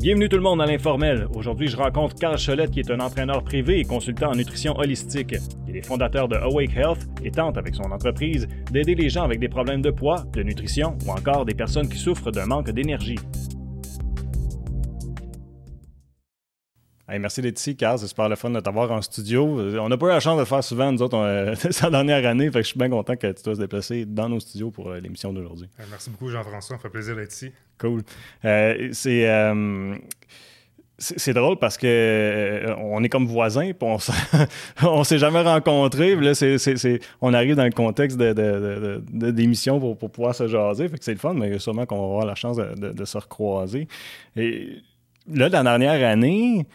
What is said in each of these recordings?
Bienvenue tout le monde à l'informel. Aujourd'hui, je rencontre Carl Cholette qui est un entraîneur privé et consultant en nutrition holistique. Il est fondateur de Awake Health et tente avec son entreprise d'aider les gens avec des problèmes de poids, de nutrition ou encore des personnes qui souffrent d'un manque d'énergie. merci d'être ici, Carl. C'est super le fun de t'avoir en studio. On n'a pas eu la chance de le faire souvent, nous autres. C'est la dernière année, fait que je suis bien content que tu sois déplacé dans nos studios pour euh, l'émission d'aujourd'hui. Merci beaucoup, Jean-François. Ça fait plaisir d'être ici. Cool. Euh, c'est. Euh, c'est drôle parce que on est comme voisins, puis on s'est jamais rencontrés. Là, on arrive dans le contexte d'émission de, pour, pour, pouvoir se jaser. C'est le fun, mais sûrement qu'on va avoir la chance de, se recroiser. Là, la dernière année,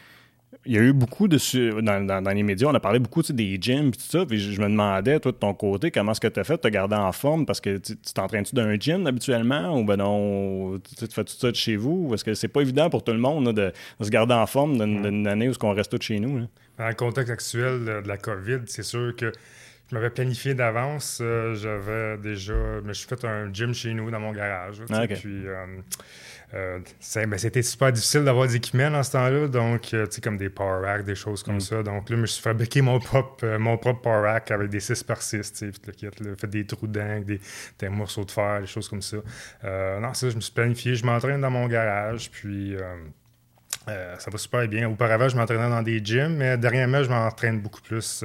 il y a eu beaucoup de. Dans, les médias, on a parlé beaucoup des gyms et tout ça. Puis je, me demandais, toi, de ton côté, comment est-ce que tu as fait? De te garder en forme? Parce que tu t'entraînes-tu d'un gym habituellement ou ben non, tu fais tout ça de chez vous? Ou est-ce que c'est pas évident pour tout le monde de, se garder en forme d'une année où on reste tout chez nous? Dans le contexte actuel de la COVID, c'est sûr que je m'avais planifié d'avance. Euh, j'avais déjà. Je me suis fait un gym chez nous dans mon garage. Ah, puis. Euh, euh, ben, c'était super difficile d'avoir des équipements dans ce temps-là, donc, euh, tu sais, comme des power racks, des choses comme mm. ça. Donc là, je me suis fabriqué mon propre, euh, mon propre power rack avec des 6 par 6 tu sais, fait des trous d'angle, des, des, morceaux de fer, des choses comme ça. non, ça, je me suis planifié, je m'entraîne dans mon garage, puis ça va super bien. Auparavant, je m'entraînais dans des gyms, mais dernièrement, je m'entraîne beaucoup plus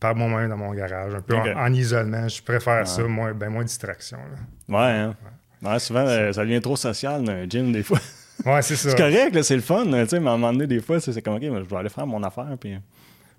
par moi-même dans mon garage, un peu en, isolement. Je préfère ça, moins, ben, moins de distraction. Ouais, hein? ouais. Ouais, souvent, euh, ça devient trop social dans un gym, des fois. Ouais, c'est ça. c'est correct, c'est le fun, tu sais, mais à un moment donné, des fois, c'est comme, OK, je vais aller faire mon affaire, puis...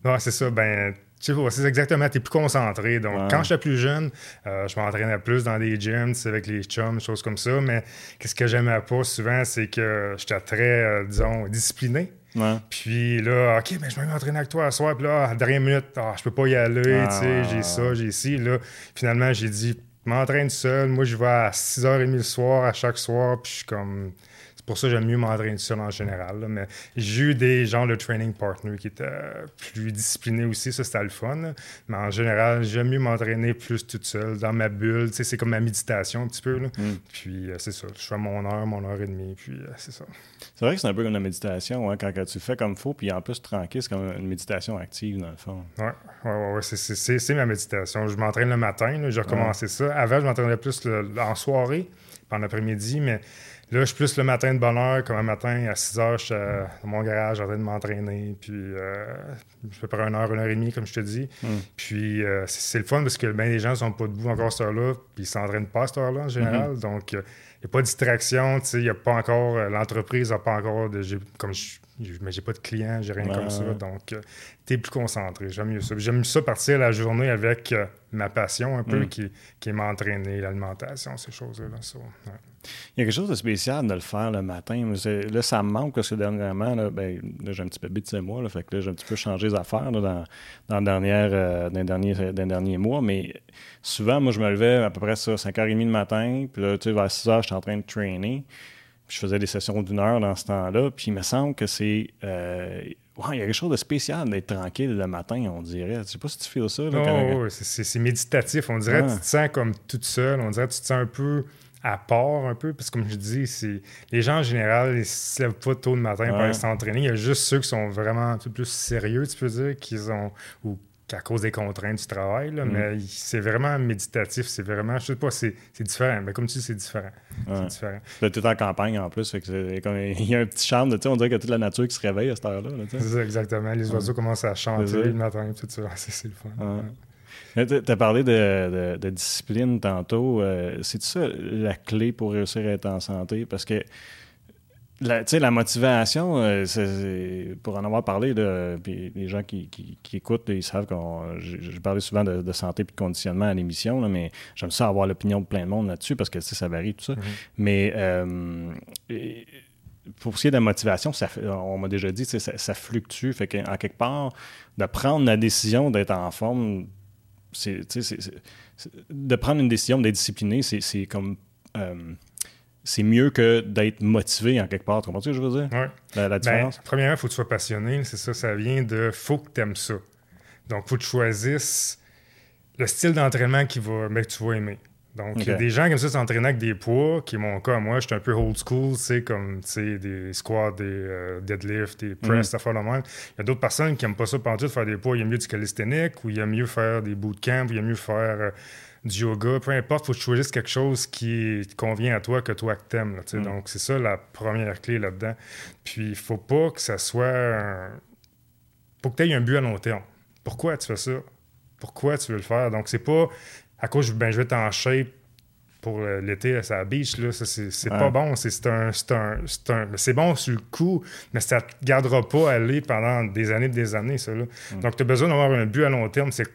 Ouais, c'est ça. Ben, tu sais, c'est exactement, tu es plus concentré. Donc, quand j'étais plus jeune, euh, je m'entraînais plus dans des gyms, avec les chums, choses comme ça. Mais qu'est-ce que j'aimais pas souvent, c'est que j'étais très, euh, disons, discipliné. Ouais. Puis là, OK, ben, je vais m'entraîner avec toi à soir. Puis là, à la dernière minute, ah, je peux pas y aller, tu sais, j'ai ça, j'ai ci. Là, finalement, j'ai dit, m'entraîne seul. Moi, je vais à 6h30 le soir, à chaque soir, puis je suis comme pour ça j'aime mieux m'entraîner seul en général. Mais j'ai eu des gens de training partner qui étaient plus disciplinés aussi, ça c'était le fun. Mais en général, j'aime mieux m'entraîner plus toute seule, dans ma bulle. c'est comme ma méditation un petit peu. Mm. Puis euh, c'est ça, je fais mon heure, mon heure et demie, puis euh, c'est ça. C'est vrai que c'est un peu comme la méditation, hein, quand, tu le fais comme il faut, puis en plus tranquille, c'est comme une méditation active dans le fond. Oui, ouais, ouais, c'est ma méditation. Je m'entraîne le matin, j'ai recommencé ça. Avant, je m'entraînais plus en soirée, pendant l'après-midi, mais Là, je suis plus le matin de bonne heure, comme un matin à 6 heures, je suis dans mon garage en train de m'entraîner. Puis, euh, je fais près une heure, une heure et demie, comme je te dis. Hmm. Puis, euh, c'est le fun parce que ben, les gens ne sont pas debout encore à cette heure-là, puis ils s'entraînent pas à cette heure-là en général. Hmm. Donc, il n'y a pas de distraction. Il n'y a pas encore, euh, l'entreprise n'a pas encore de. Comme je mais j'ai pas de clients, j'ai rien comme ça. Donc, euh, tu es plus concentré. J'aime mieux ça. J'aime ça partir la journée avec euh, ma passion un peu, mm. qui, qui est m'entraîner, l'alimentation, ces choses-là. Il y a quelque chose de spécial de le faire le matin. Là, ça me manque parce que dernièrement, là, ben, j'ai un petit peu de moi. Là, fait que là, j'ai un petit peu changé les affaires dans, dans, dernière, euh, dans, dernier, derniers mois. Mais souvent, moi, je me levais à peu près ça, 5h30 le matin. Puis là, tu sais, vers 6h, j'étais en train de trainer je faisais des sessions d'une heure dans ce temps-là. Puis il me semble que c'est. Euh, il y a quelque chose de spécial d'être tranquille le matin, on dirait. Je sais pas si tu fais ça. Là, c'est méditatif. On dirait que tu te sens comme toute seule. On dirait que tu te sens un peu à part, un peu. Parce que comme je dis, c'est les gens en général, ils se lèvent pas tôt le matin pour aller s'entraîner. Il y a juste ceux qui sont vraiment un peu plus sérieux, tu peux dire, qu'ils ont. ou à cause des contraintes du travail, mm. mais c'est vraiment méditatif, c'est vraiment, je sais pas, c'est différent. Mais comme tu dis, c'est différent. C'est différent. Là, tout en campagne en plus, comme, il y a un petit charme, on dirait a toute la nature qui se réveille à cette heure-là. c'est ça, exactement. Les oiseaux commencent à chanter le matin, tout ça. C'est le fun. Tu as parlé de, discipline tantôt. Euh, c'est ça la clé pour réussir à être en santé? Parce que la, la motivation, euh, pour en avoir parlé, de, les gens qui, écoutent, ils savent que j'ai parlé souvent de, santé et de conditionnement à l'émission, mais j'aime ça avoir l'opinion de plein de monde là-dessus parce que ça varie, tout ça. Mm-hmm. Mais euh, pour ce qui est de la motivation, ça, on m'a déjà dit, ça, ça fluctue. Fait qu'en quelque part, de prendre la décision d'être en forme, c'est, de prendre une décision d'être discipliné, c'est comme. Euh, c'est mieux que d'être motivé en quelque part. Tu comprends ce que je veux dire? Oui. La, ben, différence? premièrement, il faut que tu sois passionné. C'est ça, ça vient de faut que tu aimes ça. Donc, il faut que tu choisisses le style d'entraînement qui va, ben, que tu vas aimer. Donc, il y a des gens comme ça s'entraîner avec des poids, qui est mon cas. Moi, je suis un peu old school, tu sais, comme des squats, des euh, deadlifts, des press, ça fait le même. Il y a d'autres personnes qui n'aiment pas ça pendant tout, faire des poids. Il y a mieux du calisthenics, ou il y a mieux faire des bootcamps, ou il y a mieux faire euh, du yoga. Peu importe, il faut que tu choisisses quelque chose qui convient à toi, que toi que t'aimes. Là, mm. Donc, c'est ça la première clé là-dedans. Puis, il faut pas que ça soit... Un... faut que tu aies un but à long terme. Pourquoi tu fais ça? Pourquoi tu veux le faire? Donc, c'est pas à cause ben, je vais être en shape pour l'été à sa beach, là, c'est pas bon. C'est un, c'est bon sur le coup, mais ça te gardera pas aller pendant des années et des années, ça. Là. Mm. Donc, tu as besoin d'avoir un but à long terme. C'est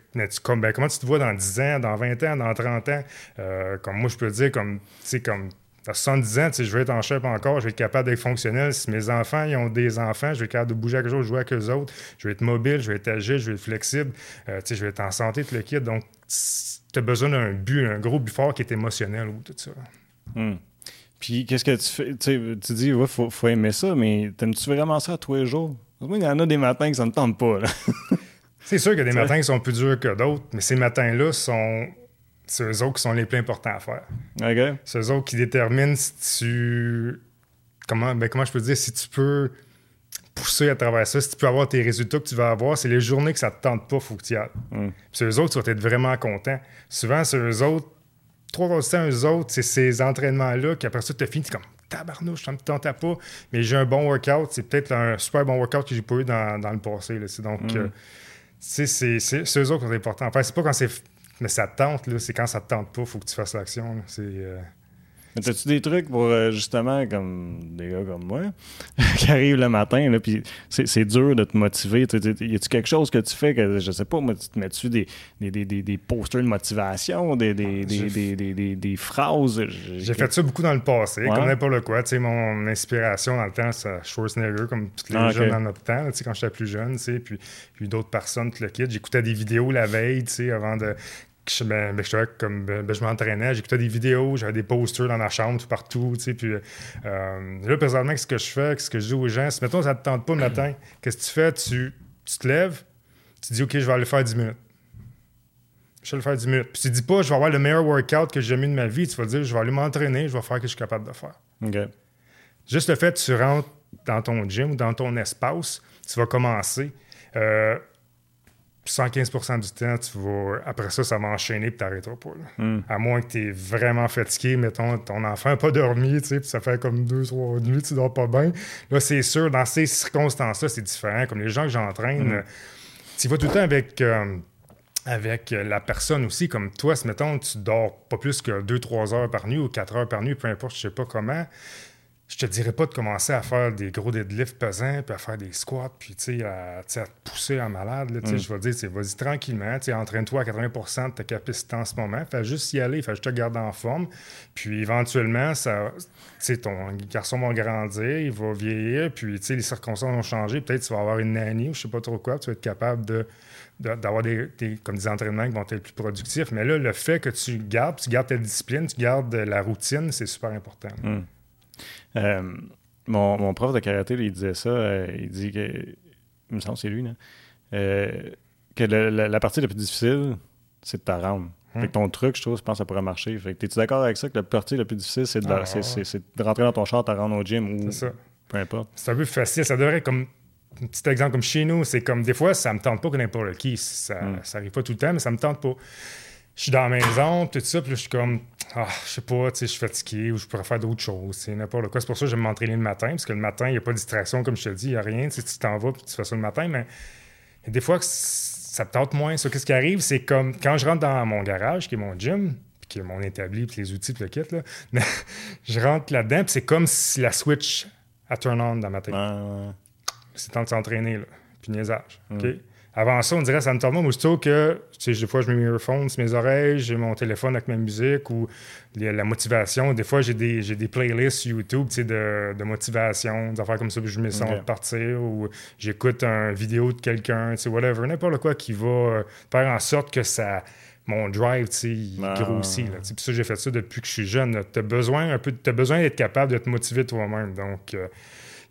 comme, ben, comment tu te vois dans 10 ans, dans 20 ans, dans 30 ans? Euh, comme moi, je peux dire, comme, comme à 70 ans, je vais être en shape encore, je vais être capable d'être fonctionnel. Si mes enfants ils ont des enfants, je vais être capable de bouger à quelque chose, jouer avec eux autres. Je vais être mobile, je vais être agile, je vais être flexible. Euh, je vais être en santé, tout le kit. Donc, tu as besoin d'un but, un gros but fort qui est émotionnel ou tout ça. Hmm. Puis qu'est-ce que tu fais? Tu dis, il faut, faut, aimer ça, mais t'aimes-tu vraiment ça tous les jours? il y en a des matins qui ça ne tente pas. C'est sûr qu'il y a des matins qui sont plus durs que d'autres, mais ces matins-là sont. C'est eux autres qui sont les plus importants à faire. OK. C'est eux autres qui déterminent si tu. Comment, ben, comment je peux dire? Si tu peux pousser à travers ça. Si tu peux avoir tes résultats que tu vas avoir, c'est les journées que ça te tente pas, il faut que tu y ailles. Mm. Puis c'est eux autres, tu vas être vraiment content. Souvent, c'est eux autres, trois fois de temps, eux autres, c'est ces entraînements-là qu'après ça, tu finis, comme tabarnouche, ça me tente pas. Mais j'ai un bon workout, c'est peut-être un super bon workout que j'ai pas eu dans, le passé. Là. Donc, mm. euh, c'est, eux autres qui sont importants. Enfin, c'est pas quand c'est. Mais ça te tente, c'est quand ça te tente pas, il faut que tu fasses l'action. C'est. Euh, mais as-tu des trucs pour euh, justement, comme des gars comme moi, qui arrivent le matin, là, puis c'est dur de te motiver? Y a-tu quelque chose que tu fais que, je sais pas, moi, tu te mets-tu des, des, des, des, posters de motivation, des, des, des, des phrases? J'ai fait ça beaucoup dans le passé, comme n'importe quoi. Tu sais, mon inspiration dans le temps, c'est Schwarzenegger, comme tous les ah, jeunes dans notre temps, tu sais, quand j'étais plus jeune, tu sais, puis, puis d'autres personnes, tout le kit. J'écoutais des vidéos la veille, tu sais, avant de ben, ben, comme ben, ben, je m'entraînais, j'écoutais des vidéos, j'avais des posters dans la chambre, tout partout, tu sais, puis euh, là, présentement, qu'est-ce que je fais, qu'est-ce que je dis aux gens, si, mettons, ça te tente pas le matin, qu'est-ce que tu fais, tu, tu te lèves, tu dis, OK, je vais aller faire 10 minutes. Je vais aller faire 10 minutes. Puis tu dis pas, je vais avoir le meilleur workout que j'ai mis de ma vie, tu vas dire, je vais aller m'entraîner, je vais faire ce que je suis capable de faire. Juste le fait que tu rentres dans ton gym ou dans ton espace, tu vas commencer. Euh, 115% du temps, tu vas, après ça, ça va enchaîner et tu n'arrêteras pas. Hmm. À moins que tu es vraiment fatigué, mettons, ton enfant n'a pas dormi, tu sais, puis ça fait comme deux, trois nuits, tu dors pas bien. Là, c'est sûr, dans ces circonstances-là, c'est différent. Comme les gens que j'entraîne, hmm. tu vas tout le temps avec. Euh, avec la personne aussi, comme toi, si mettons, tu dors pas plus que 2-3 heures par nuit ou 4 heures par nuit, peu importe, je sais pas comment, je te dirais pas de commencer à faire des gros deadlifts pesants, puis à faire des squats, puis à, à te pousser en malade. Là, mm. Je vais dire, vas-y tranquillement, entraîne-toi à 80% de ta capacité en ce moment, fais juste y aller, fais juste te garder en forme. Puis éventuellement, ça, ton garçon va grandir, il va vieillir, puis les circonstances vont changer. Peut-être tu vas avoir une année ou je sais pas trop quoi, tu vas être capable de d'avoir des, comme des entraînements qui vont être plus productifs. Mais là, le fait que tu gardes, tu gardes ta discipline, tu gardes la routine, c'est super important. Mm. Euh, mon, prof de karaté, il disait ça. Euh, il dit que. Il me semble que c'est lui, euh, que la, partie la plus difficile, c'est de ta rendre. Hmm. Fait que ton truc, je trouve, je pense que ça pourrait marcher. Fait que, es-tu d'accord avec ça que la partie la plus difficile, c'est de, ah, de, rentrer dans ton char, te rendre au gym ou. ça. Peu importe? C'est un peu facile. Ça devrait être comme. Un petit exemple comme chez nous, c'est comme des fois, ça me tente pas que n'importe qui. Ça, hmm. ça arrive pas tout le temps, mais ça me tente pas. Je suis dans la maison, tout ça, puis je suis comme ah, je sais pas, je suis fatigué ou je pourrais faire d'autres choses, c'est n'importe quoi. C'est pour ça que j'aime m'entraîner le matin, parce que le matin, il n'y a pas de distraction, comme je te dis, il n'y a rien. Tu t'en vas puis tu fais ça le matin, mais des fois, ça te tente moins. Qu'est-ce qui arrive, c'est comme quand je rentre dans mon garage, qui est mon gym, puis qui est mon établi, puis les outils, puis le kit, là, je rentre là-dedans, puis c'est comme si la switch a turn on dans ma tête. C'est temps de s'entraîner, là. Puis niaisage. OK? Avant ça, on dirait ça me tourne aussitôt que, tu sais, des fois, je mets mes earphones sur mes oreilles, j'ai mon téléphone avec ma musique ou la motivation. Des fois, j'ai des, des playlists YouTube, tu sais, de, de, motivation, des affaires comme ça, puis je me sens de partir ou j'écoute une vidéo de quelqu'un, tu sais, whatever, n'importe quoi qui va euh, faire en sorte que ça mon drive, tu sais, il ah. grossit. Là, puis ça, j'ai fait ça depuis que je suis jeune. Tu as besoin un peu, as besoin d'être capable de te motiver toi-même. Donc, euh,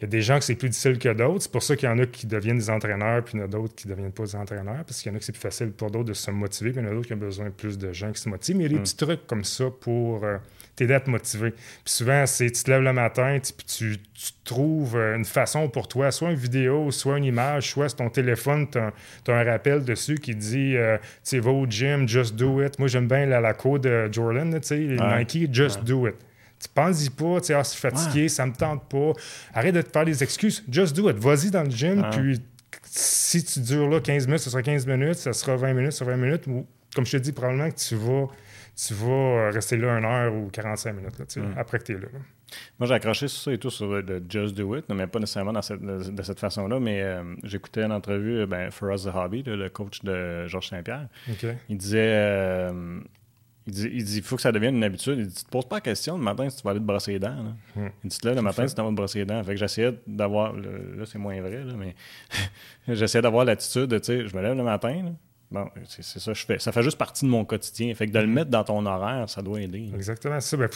y a des gens que c'est plus difficile que d'autres. C'est pour ça qu'il y en a qui deviennent des entraîneurs, puis il y en a d'autres qui ne deviennent pas des entraîneurs, parce qu'il y en a que c'est plus facile pour d'autres de se motiver, puis il y en a d'autres qui ont besoin de plus de gens qui se motivent. Mais il y a des mm. petits trucs comme ça pour euh, t'aider à te motiver. Puis souvent, c'est tu te lèves le matin, puis tu, trouves euh, une façon pour toi, soit une vidéo, soit une image, soit sur ton téléphone, tu as, un rappel dessus qui dit euh, tu sais, va au gym, just do it. Moi, j'aime bien la, la de Jordan, tu sais, Nike, just do it. Tu penses-y pas, tu sais, ah, je suis fatigué, ça me tente pas. Arrête de te faire des excuses. Just do it. Vas-y dans le gym, puis si tu dures là 15 minutes, ce sera 15 minutes, ça sera 20 minutes, ça sera 20 minutes. Ou, comme je te dis, probablement que tu vas, tu vas rester là une heure ou 45 minutes, là, mm. après que tu es là. Moi, j'ai accroché sur ça et tout sur le Just Do It, mais pas nécessairement dans cette, de, cette façon-là. Mais euh, j'écoutais une entrevue, ben, For Us the Hobby, le coach de Georges Saint-Pierre. Il disait. Euh, il dit, il dit, faut que ça devienne une habitude. Il dit, tu te poses pas la question le matin si tu vas aller te brosser les dents. Hmm. Il dit, là, le matin, si tu vas te brosser les dents. Fait que j'essayais d'avoir, là, c'est moins vrai, là, mais j'essayais d'avoir l'attitude de, tu sais, je me lève le matin, Bon, c'est ça je fais. Ça fait juste partie de mon quotidien. Fait que de le mettre dans ton horaire, ça doit aider. Exactement, ça. Ben,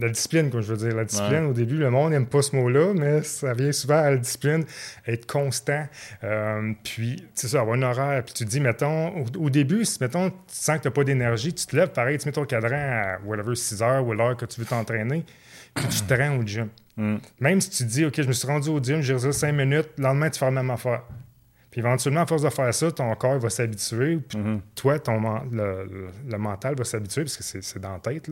la, discipline, comme je veux dire. La discipline, au début, le monde n'aime pas ce mot-là, mais ça vient souvent à la discipline, être constant. Euh, puis, c'est ça, avoir un horaire. Puis tu te dis, mettons, au, début, si, mettons, tu sens que tu n'as pas d'énergie, tu te lèves, pareil, tu mets ton cadran à, whatever, 6 heures ou l'heure que tu veux t'entraîner, puis tu te rends au gym. Mm. Même si tu dis, OK, je me suis rendu au gym, j'ai réussi 5 minutes, le lendemain, tu fais la même affaire. Puis éventuellement, à force de faire ça, ton corps va s'habituer. Puis mhm. toi, ton, le, mental va s'habituer parce que c'est dans la tête.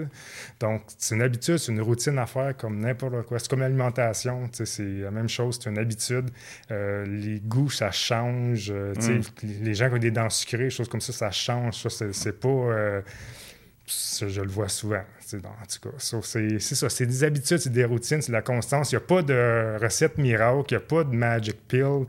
Donc, c'est une habitude, c'est une routine à faire comme n'importe quoi. C'est comme l'alimentation. C'est la même chose, c'est une habitude. Euh, les goûts, ça change. Euh, mhm. Les gens qui ont des dents sucrées, des choses comme ça, ça change. Ça, c'est pas. Euh, je le vois souvent. en tout cas, c'est ça. C'est des habitudes, c'est des routines, c'est de la constance. Il n'y a pas de recette miracle, il n'y a pas de magic pill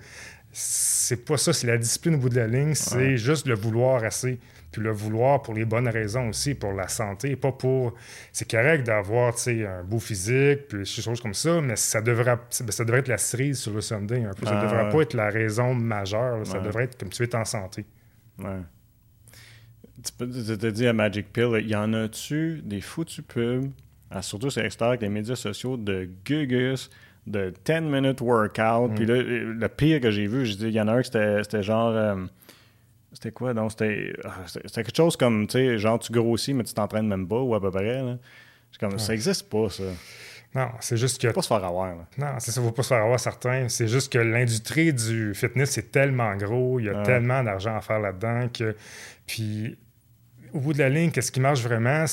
c'est pas ça, c'est la discipline au bout de la ligne, c'est juste le vouloir assez. Puis le vouloir pour les bonnes raisons aussi, pour la santé, pas pour. C'est correct d'avoir un beau physique, puis des choses comme ça, mais ça devrait, ça devrait être la cerise sur le Sunday un peu. Ça devrait pas être la raison majeure. Ça devrait être comme tu es en santé. Ouais. Tu te dis à Magic Pill, y en a-tu des foutus pubs, surtout sur l'extérieur avec les médias sociaux, de gugus de 10 minute workout. Puis là, le pire que j'ai vu, il y en a un qui c'était genre. Euh, c'était quoi? Donc, c'était quelque chose comme, tu sais, genre, tu grossis, mais tu t'entraînes même pas, ou à peu près. Là. Comme, Ça n'existe pas, ça. Non, c'est juste que. Faut pas se faire avoir. Là. Non, c'est ça, faut pas se faire avoir certains. C'est juste que l'industrie du fitness, c'est tellement gros, il y a tellement d'argent à faire là-dedans que. Puis, au bout de la ligne, qu'est-ce qui marche vraiment?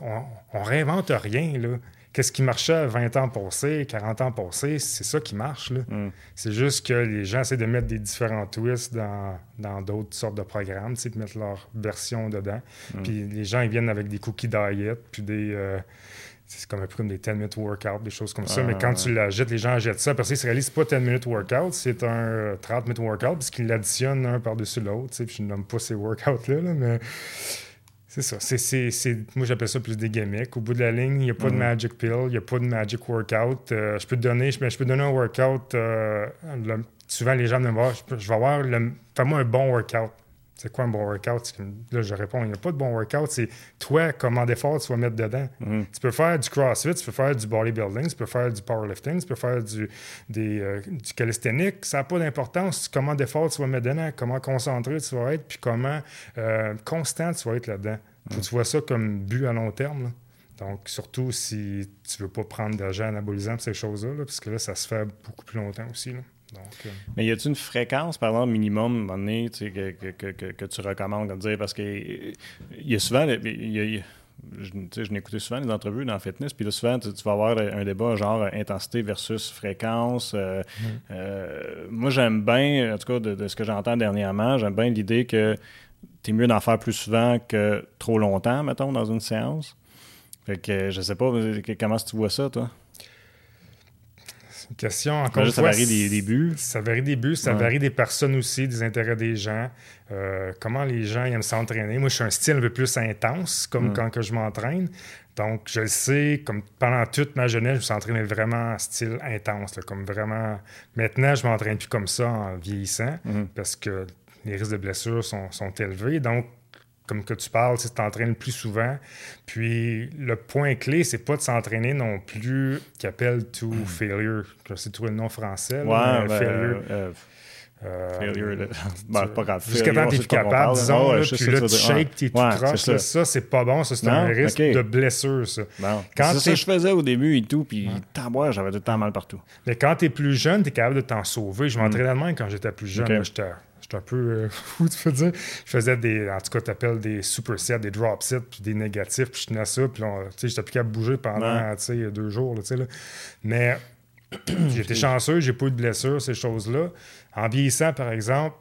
On, on réinvente rien, là qu'est-ce qui marchait 20 ans passés, 40 ans passés, c'est ça qui marche. Mm. C'est juste que les gens essaient de mettre des différents twists dans, d'autres sortes de programmes, de mettre leur version dedans. Mm. Puis les gens, ils viennent avec des cookies diet, puis des... Euh, c'est comme un peu comme des 10 minutes workout, des choses comme ça. Mais quand tu l'achètes, les gens jettent ça. Parce qu'ils se réalisent pas 10 minutes workout, c'est un 30 minutes workout, parce qu'ils l'additionnent un par-dessus l'autre. Puis je ne nomme pas ces workouts-là, là, mais c'est ça. C'est, moi, j'appelle ça plus des gimmicks. Au bout de la ligne, il n'y a pas de mhm. magic pill, il n'y a pas de magic workout. Euh, je, peux te donner, je, peux donner un workout. Euh, souvent, les gens me disent je, je vais avoir. Fais-moi un bon workout c'est quoi un bon workout? Là, je réponds, il n'y a pas de bon workout. C'est toi, comment d'effort tu vas mettre dedans. Mhm. Tu peux faire du CrossFit, tu peux faire du bodybuilding, tu peux faire du powerlifting, tu peux faire du, des, euh, du calisthenics. Ça n'a pas d'importance. Comment d'effort tu vas mettre dedans, comment concentré tu vas être, puis comment euh, constant tu vas être là-dedans. Mhm. Tu vois ça comme but à long terme. Donc, surtout si tu ne veux pas prendre d'argent anabolisant pour ces choses-là, parce que là, ça se fait beaucoup plus longtemps aussi. Euh, Mais y a-t-il une fréquence, par exemple, minimum, donné, que, que, que, que, tu recommandes de dire? Parce que il y a souvent. Y a, je, je écouté souvent les entrevues dans le fitness, puis là, souvent, tu, vas avoir un débat genre intensité versus fréquence. Euh, mm. euh, moi, j'aime bien, en tout cas, de, ce que j'entends dernièrement, j'aime bien l'idée que tu es mieux d'en faire plus souvent que trop longtemps, mettons, dans une séance. Fait que je sais pas, comment tu vois ça, toi? Une question encore Ça varie des, débuts. Ça varie des buts, ça varie des personnes aussi, des intérêts des gens. Euh, comment les gens aiment s'entraîner? Moi, je suis un style un peu plus intense, comme quand que je m'entraîne. Donc, je le sais, comme pendant toute ma jeunesse, je me suis entraîné vraiment en style intense, comme vraiment. Maintenant, je m'entraîne plus comme ça en vieillissant, mm-hmm. parce que les risques de blessures sont, sont élevés. Donc, comme que tu parles, tu t'entraînes plus souvent. Puis le point clé, c'est pas de s'entraîner non plus qui appelle to failure. Je sais trouver le nom français. Là, ouais, ben, failure. Euh, euh, failure, ben, pas grave. Jusqu'à temps que tu es capable, disons, là, puis là, tu shakes, tu croches, ça, c'est pas bon, ça, c'est un risque de blessure, ça. C'est ça que je faisais au début et tout, puis ouais. j'avais tout le temps mal partout. Mais quand tu es plus jeune, tu es capable de t'en sauver. Je m'entraînais mm. même quand j'étais plus jeune. J'étais un peu euh, fou, tu peux dire. Je faisais des, en tout cas, tu appelles des supersets, des drop sets, puis des négatifs, puis je tenais ça, puis j'étais plus de bouger pendant, tu sais, deux jours, tu sais, là. Mais j'étais chanceux, j'ai pas eu de blessure, ces choses-là. En vieillissant, par exemple,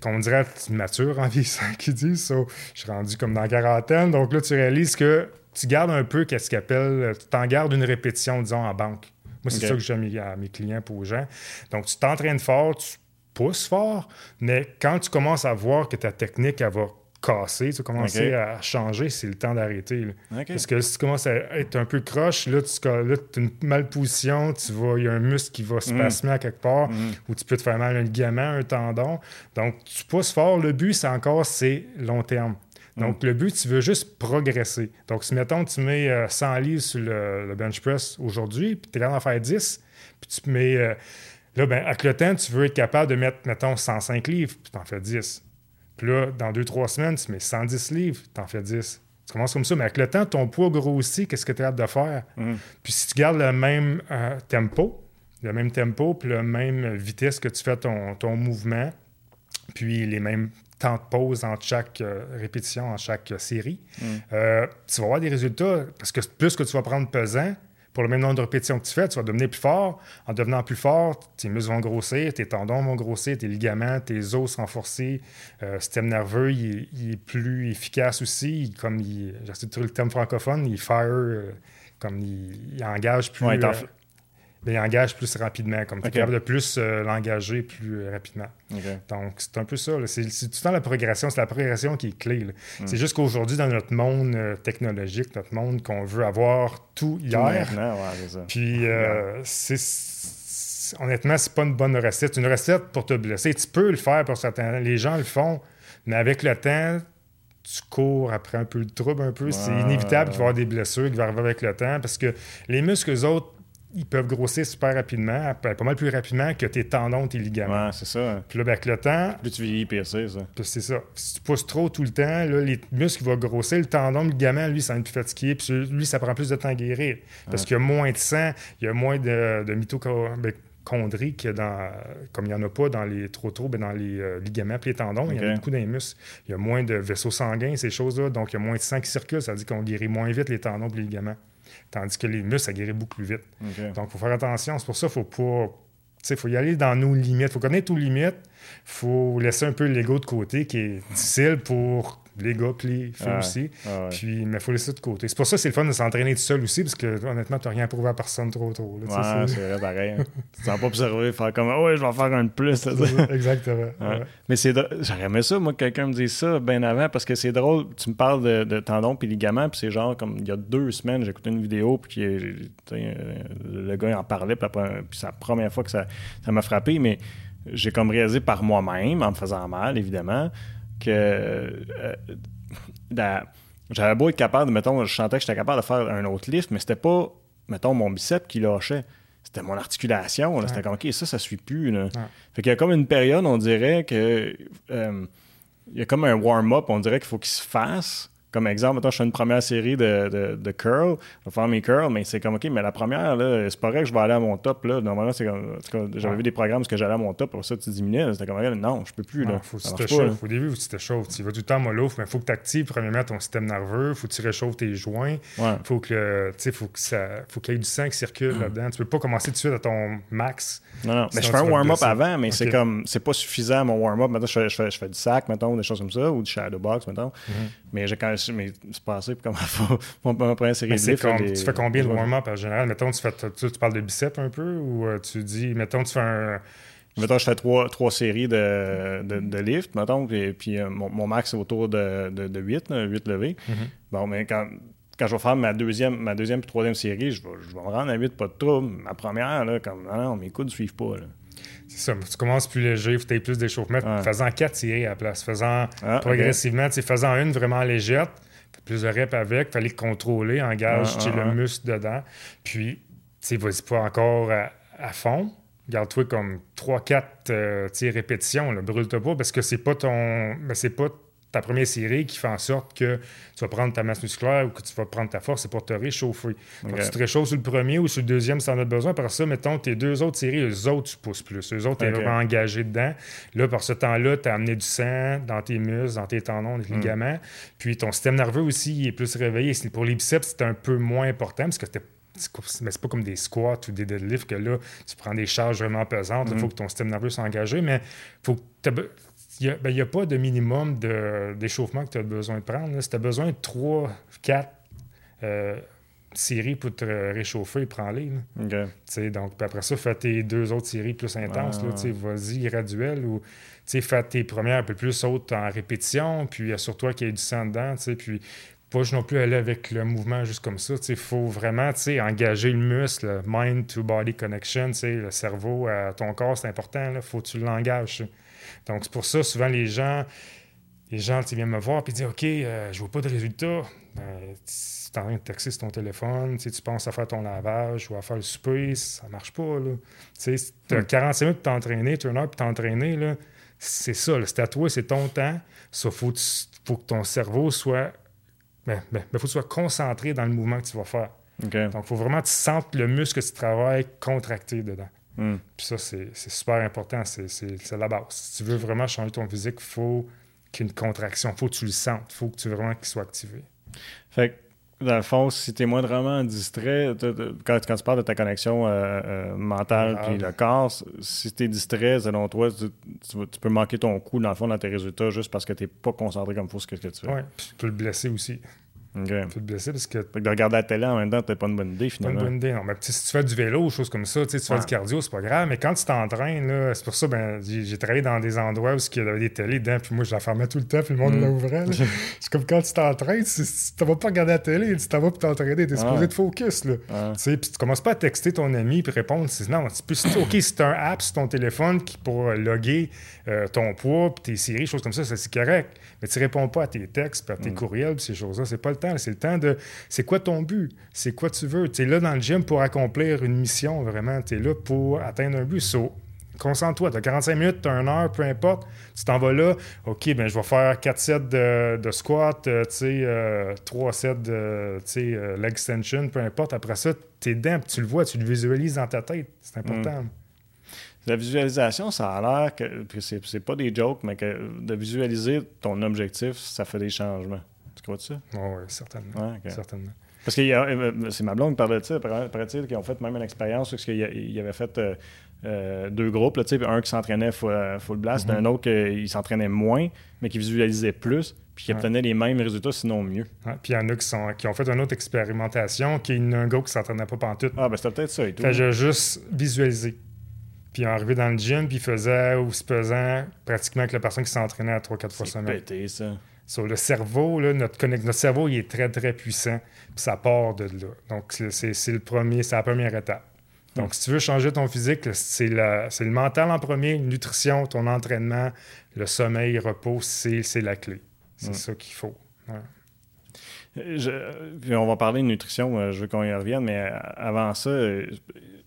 qu'on dirait mature en vieillissant, qui dit ça. Je suis rendu comme dans la quarantaine. Donc là, tu réalises que tu gardes un peu qu'est-ce qu'ils appellent, tu t'en gardes une répétition, disons, en banque. Moi, c'est ça que j'aime à mes clients pour aux gens. Donc, tu t'entraînes fort, tu pousses fort, mais quand tu commences à voir que ta technique, elle va casser, tu commences à changer, c'est le temps d'arrêter. Parce que si tu commences à être un peu croche, là, tu as une malposition, tu il y a un muscle qui va se passer mm. à quelque part, mm. ou tu peux te faire mal un ligament, un tendon. Donc, tu pousses fort. Le but, c'est encore, c'est long terme. Donc, mm. le but, tu veux juste progresser. Donc, si, mettons, tu mets 100 euh, livres sur le, bench press aujourd'hui, puis tu es capable d'en faire 10, puis tu mets... Euh, là, ben, avec le temps, tu veux être capable de mettre, mettons, 105 livres, puis tu en fais 10. Puis là, dans deux, trois semaines, tu mets 110 livres, tu en fais 10. Tu commences comme ça, mais avec le temps, ton poids grossit, qu'est-ce que tu es capable de faire? Mm. Puis si tu gardes le même euh, tempo, le même tempo, puis la même vitesse que tu fais ton, ton mouvement, puis les mêmes temps de pause entre chaque euh, répétition, en chaque série, mm. euh, tu vas avoir des résultats parce que plus que tu vas prendre pesant, pour le même nombre de répétitions que tu fais, tu vas devenir plus fort. En devenant plus fort, tes muscles vont grossir, tes tendons vont grossir, tes ligaments, tes os renforcer. Euh, le système nerveux, il, est plus efficace aussi. comme j'essaie de trouver le terme francophone, il fire, euh, comme il, engage plus. Il engage plus rapidement, comme tu es capable de plus euh, l'engager plus euh, rapidement. Donc, c'est un peu ça. C'est tout le temps la progression. C'est la progression qui est clé. Mm. C'est juste qu'aujourd'hui, dans notre monde euh, technologique, notre monde qu'on veut avoir tout hier. Puis, c'est honnêtement, c'est pas une bonne recette. C'est une recette pour te blesser. Tu peux le faire pour certains. Les gens le font, mais avec le temps, tu cours après un peu le trouble, un peu. C'est inévitable qu'il va y avoir des blessures qui vont arriver avec le temps parce que les muscles, eux autres, ils peuvent grossir super rapidement, pas mal plus rapidement que tes tendons, tes ligaments. Ouais, c'est ça. Puis là, ben, avec le temps. Plus tu vieillis, pire c'est ça. c'est ça. Si tu pousses trop tout le temps, là, les muscles vont grossir, le tendon, le ligament, lui, ça va être plus fatigué, puis lui, ça prend plus de temps à guérir. Parce qu'il y a moins de sang, il y a moins de, de mitochondries que dans, comme il n'y en a pas dans les trop trop, ben dans les euh, ligaments et les tendons, il y en a beaucoup dans les muscles. Il y a moins de vaisseaux sanguins, ces choses-là, donc il y a moins de sang qui circule, ça veut dire qu'on guérit moins vite les tendons et les ligaments. Tandis que les muscles, ça guérit beaucoup plus vite. Donc, il faut faire attention. C'est pour ça qu'il faut pas. Il faut y aller dans nos limites. Il faut connaître nos limites. Il faut laisser un peu l'ego de côté, qui est difficile pour les gars puis les filles aussi. Puis, mais il faut laisser ça de côté. C'est pour ça que c'est le fun de s'entraîner tout seul aussi, parce que honnêtement, tu n'as rien prouvé à personne trop tôt. Là, c'est vrai, pareil. tu ne sens pas observer, faire comme ouais, je vais en faire un de plus. Exactement. Mais c'est j'aurais aimé ça, moi, que quelqu'un me dise ça bien avant, parce que c'est drôle. Tu me parles de, de tendons puis ligaments, puis c'est genre comme il y a deux semaines, j'ai écouté une vidéo, puis le gars en parlait, puis c'est la première fois que ça m'a frappé, mais j'ai comme réalisé par moi-même, en me faisant mal, évidemment, que euh, j'avais beau être capable de, mettons, je sentais que j'étais capable de faire un autre lift, mais c'était pas, mettons, mon bicep qui lâchait. C'était mon articulation. C'était comme, OK, ça, ça suit plus. Fait qu'il y a comme une période, on dirait que. Euh, il y a comme un warm-up, on dirait qu'il faut qu'il se fasse comme exemple, je fais une première série de, de, de curl, je vais faire mes curls, mais c'est comme, OK, mais la première, là, c'est pas vrai que je vais aller à mon top. Là. Normalement, c'est comme, j'avais vu des programmes où j'allais à mon top, pour ça, tu diminuais. C'était comme, non, je peux plus. Là. faut que tu Au début, tu chauffes. Tu vas tout le temps mollo, mais il faut que tu actives, premièrement, ton système nerveux, il faut que tu réchauffes tes joints, il faut que, faut que ça, faut qu'il y ait du sang qui circule là-dedans. Tu peux pas commencer tout de suite à ton max. Non, non, mais je fais un warm-up avant, mais c'est comme, c'est pas suffisant, mon warm-up. Maintenant, je fais, je, fais, du sac, mettons, des choses comme ça, ou du shadow box, mettons. Mm-hmm. Mais j'ai quand mais c'est pas assez pour comment mon, mon première série de comme, Tu fais combien de warm-up en général? Mettons, tu, fais, tu, parles de biceps un peu ou euh, tu dis, mettons, tu fais un. Mettons, je fais trois, trois séries de, de, de lift, mettons, et puis euh, mon, mon, max est autour de, de, de 8, 8 levées. Mm-hmm. Bon, mais quand, quand je vais faire ma deuxième, ma deuxième et troisième série, je vais, je vais me rendre à 8, pas de trouble. Ma première, là, comme, non, non mes coudes ne suivent pas. Là. C'est ça, tu commences plus léger, tu aies plus d'échauffement, faisant quatre séries à la place, faisant ah, progressivement, faisant une vraiment légère, plus de reps avec, fallait contrôler, engage ah, le muscle dedans. Puis, tu vas-y pas encore à, fond. Garde-toi comme 3-4 euh, répétitions, brûle-toi pas, parce que c'est pas ton. Ben, c'est pas ta première série qui fait en sorte que tu vas prendre ta masse musculaire ou que tu vas prendre ta force, c'est pour te réchauffer. tu te réchauffes sur le premier ou sur le deuxième si en as besoin. Par ça, mettons, tes deux autres séries, eux autres, tu pousses plus. Eux autres, tu es vraiment engagé dedans. Là, par ce temps-là, tu as amené du sang dans tes muscles, dans tes tendons, les hmm. ligaments. Puis ton système nerveux aussi est plus réveillé. Pour les biceps, c'est un peu moins important parce que mais c'est pas comme des squats ou des deadlifts que là, tu prends des charges vraiment pesantes. Il hmm. faut que ton système nerveux soit engagé, mais faut que il n'y ben, a, pas de minimum d'échauffement que tu as besoin de prendre. Si tu as besoin de 3, 4 euh, séries pour te réchauffer, prends-les. Donc, après ça, fais tes deux autres séries plus intenses. Vas-y, graduel. Ou fais tes premières un peu plus hautes en répétition, puis assure-toi qu'il y ait du sang dedans. Puis pas non plus aller avec le mouvement juste comme ça. Il faut vraiment engager le muscle, mind to body connection, le cerveau à ton corps, c'est important. Il faut que tu l'engages. Donc, c'est pour ça, souvent, les gens, les gens viennent me voir et disent OK, euh, je vois pas de résultat. Ben, tu es en train de taxer sur ton téléphone, tu penses à faire ton lavage ou à faire le souper, ça marche pas. Tu as 45 minutes pour t'entraîner, tu as une heure pour t'entraîner. C'est ça, c'est à toi, c'est ton temps. Sauf faut, faut que ton cerveau soit. Ben, ben, ben, faut que tu sois concentré dans le mouvement que tu vas faire. Donc, il faut vraiment que tu sentes le muscle que tu travailles contracté dedans. Hmm. Puis ça, c'est super important. C'est la base. Si tu veux vraiment changer ton physique, il faut qu'il y ait une contraction. Il faut que tu le sentes. Il faut que tu vraiment qu'il soit activé. Fait que, dans le fond, si tu es vraiment distrait, quand, quand, tu parles de ta connexion euh, euh, mentale puis le corps, si tu es distrait, selon toi, tu, peux manquer ton coup, dans le fond, dans tes résultats juste parce que tu n'es pas concentré comme il faut ce que tu fais. Oui, tu peux le blesser aussi. Okay. Tu te blesser parce que. de regarder la télé en même temps, t'as pas une bonne idée finalement. Pas une bonne idée, non. Mais si tu fais du vélo ou choses comme ça, tu fais du cardio, c'est pas grave. Mais quand tu t'entraînes, c'est pour ça, ben, j'ai travaillé dans des endroits où il y avait des télés dedans, puis moi je la fermais tout le temps, puis le monde mm. l'ouvrait. c'est comme quand tu t'entraînes, tu vas pas regarder la télé, tu t'en vas pour t'entraîner, t'es supposé de focus. Là. Puis tu commences pas à texter ton ami puis répondre. Non, plus. OK, c'est un app sur ton téléphone qui pour loguer euh, ton poids, puis tes séries, choses comme ça, c'est correct. Mais tu réponds pas à tes textes, puis à tes mm. courriels, puis ces choses-là. C'est pas le C'est le temps de. C'est quoi ton but? C'est quoi tu veux? Tu es là dans le gym pour accomplir une mission, vraiment. Tu es là pour atteindre un but. concentre-toi. Tu as 45 minutes, tu as une heure, peu importe. Tu t'en vas là. OK, ben je vais faire 4 sets de, squat, euh, tu sais, 3 euh, sets de euh, leg extension, peu importe. Après ça, tu es dedans, tu le vois, tu le visualises dans ta tête. C'est important. Mm. La visualisation, ça a l'air que, c'est pas des jokes, mais que de visualiser ton objectif, ça fait des changements. Tu crois ça? oui, certainement. certainement. Parce que euh, c'est ma blonde qui parlait de ça, paraît-il, qui ont fait même une expérience parce qu'il avait fait euh, euh, deux groupes, là, un qui s'entraînait full, blast, mm-hmm. un autre qui s'entraînait moins, mais qui visualisait plus, puis qui obtenait les mêmes résultats, sinon mieux. puis il y en a qui, sont, qui ont fait une autre expérimentation, qui est un gars qui s'entraînait pas pantoute. Ah, ben c'était peut-être ça et tout. Fait j'ai juste visualisé. Puis arrivé dans le gym, puis il faisait aussi pesant pratiquement avec la personne qui s'entraînait à 3-4 fois semaine. C'est pété, ça. Sur le cerveau, là, notre, notre cerveau, il est très, très puissant. Puis ça part de là. Donc, c'est le premier, c'est la première étape. Donc, si tu veux changer ton physique, c'est le mental en premier, nutrition, ton entraînement, le sommeil, le repos, c'est la clé. C'est ça qu'il faut. on va parler de nutrition, euh, je veux qu'on y revienne, mais euh, avant ça, euh,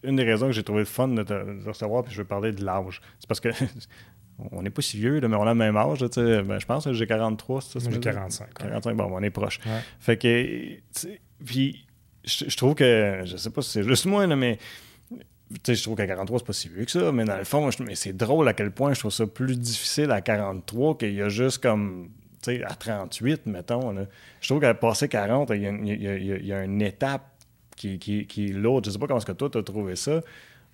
une des raisons que j'ai trouvé le fun de te, recevoir, puis je veux parler de l'âge. C'est parce que on n'est pas si vieux, mais on a le même âge. Ben, je pense que j'ai 43, c'est ça? J'ai 45. 45, bon, on est proche. Fait que, puis, je, trouve que, je sais pas si c'est juste moi, mais je trouve qu'à 43, c'est pas si vieux que ça, mais dans le fond, mais c'est drôle à quel point je trouve ça plus difficile à 43 qu'il y a juste comme à 38, mettons. Je trouve qu'à passer 40, il y, a, il y a une étape qui, qui, qui est l'autre. Je sais pas comment est-ce que toi, tu as trouvé ça.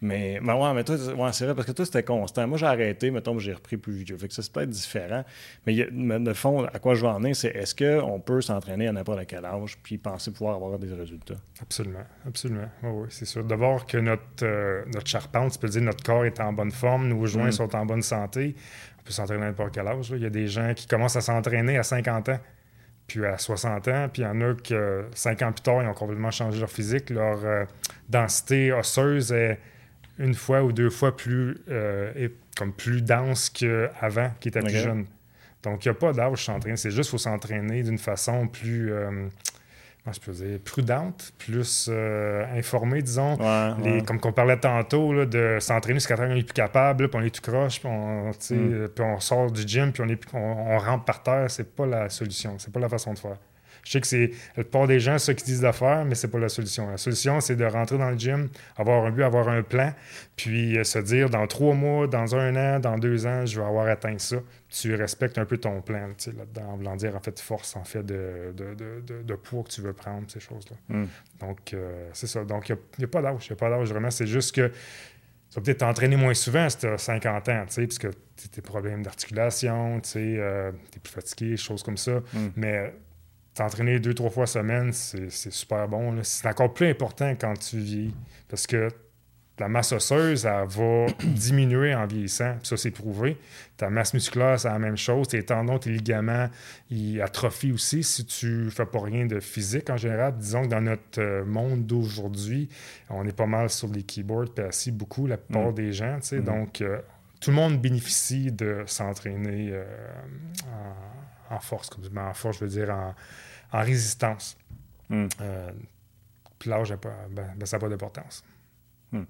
Mais, mais ouais, mais toi, ouais, c'est vrai, parce que toi, c'était constant. Moi, j'ai arrêté, mettons, j'ai repris plus vieux. Fait que ça, c'est peut-être différent. Mais, de fond, à quoi je veux en venir, c'est est-ce qu'on peut s'entraîner à n'importe quel âge puis penser pouvoir avoir des résultats? Absolument, absolument. oui, c'est sûr. De voir que notre, euh, notre charpente, tu peux dire notre corps est en bonne forme, nos joints mm. sont en bonne santé, on peut s'entraîner à n'importe quel âge. Il y a des gens qui commencent à s'entraîner à 50 ans puis à 60 ans, puis il y en a qui, 5 ans plus tard, ils ont complètement changé leur physique, leur euh, densité osseuse est une fois ou deux fois plus, euh, comme plus dense qu'avant, qui était plus jeune. Donc, il n'y a pas d'âge s'entraîner. C'est juste qu'il faut s'entraîner d'une façon plus, euh, je peux dire, prudente, plus euh, informée, disons. Comme qu'on parlait tantôt, de s'entraîner jusqu'à temps qu'on n'est plus capable, puis on est tout croche, puis on, mm. puis on sort du gym, puis on, est, on, rentre par terre. C'est pas la solution. C'est pas la façon de faire. Je sais que c'est la plupart des gens ceux qui disent de faire, mais c'est pas la solution. La solution, c'est de rentrer dans le gym, avoir un but, avoir un plan, puis euh, se dire dans trois mois, dans un an, dans deux ans, je vais avoir atteint ça. Tu respectes un peu ton plan là-dedans, en voulant dire en fait force, en fait de, de, poids que tu veux prendre, ces choses-là. Hmm. Donc, euh, c'est ça. Donc, il n'y a, pas d'âge. Il n'y a pas d'âge vraiment. C'est juste que tu vas peut-être t'entraîner moins souvent si tu as 50 ans, tu sais, puisque tu as des problèmes d'articulation, tu sais, euh, es plus fatigué, choses comme ça. Hmm. Mais t'entraîner deux, trois fois semaine, c'est super bon. C'est encore plus important quand tu vis parce que la masse osseuse, elle va diminuer en vieillissant. Ça, c'est prouvé. Ta masse musculaire, c'est la même chose. Tes tendons, tes ligaments, ils atrophient aussi si tu fais pas rien de physique en général. Disons que dans notre euh, monde d'aujourd'hui, on est pas mal sur les keyboards, puis assis beaucoup, la plupart mm. des gens. Mm. Donc, euh, tout le monde bénéficie de s'entraîner euh, en, force, comme en force, je veux dire, en, en résistance. Hmm. Euh, puis l'âge, ben, ben, ça n'a pas d'importance. Hmm.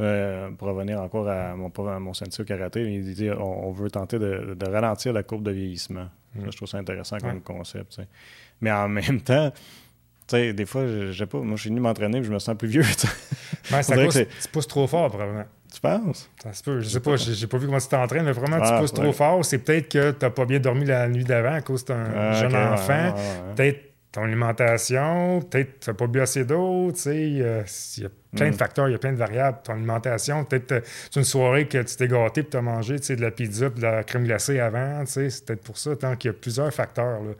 Euh, pour revenir encore à mon, à mon sensei au karaté, il dit on, veut tenter de, ralentir la courbe de vieillissement. Hmm. je trouve ça intéressant comme concept. Mais en même temps, des fois, je, sais pas, moi je suis venu m'entraîner et je me sens plus vieux. Ben, ça cause, tu pousses trop fort, probablement. Tu penses? Ça se peut. Je sais pas, j'ai pas vu comment tu t'entraînes, mais vraiment, tu pousses trop fort. C'est peut-être que tu n'as pas bien dormi la nuit d'avant à cause d'un ah, jeune enfant. peut-être ton alimentation, peut-être tu n'as pas bu assez d'eau, tu sais, il y a plein de mm. facteurs, il y a plein de variables. Ton alimentation, peut-être euh, c'est une soirée que tu t'es gâté et tu as mangé de la pizza et de la crème glacée avant. C'est peut-être pour ça, tant qu'il y a plusieurs facteurs. Là.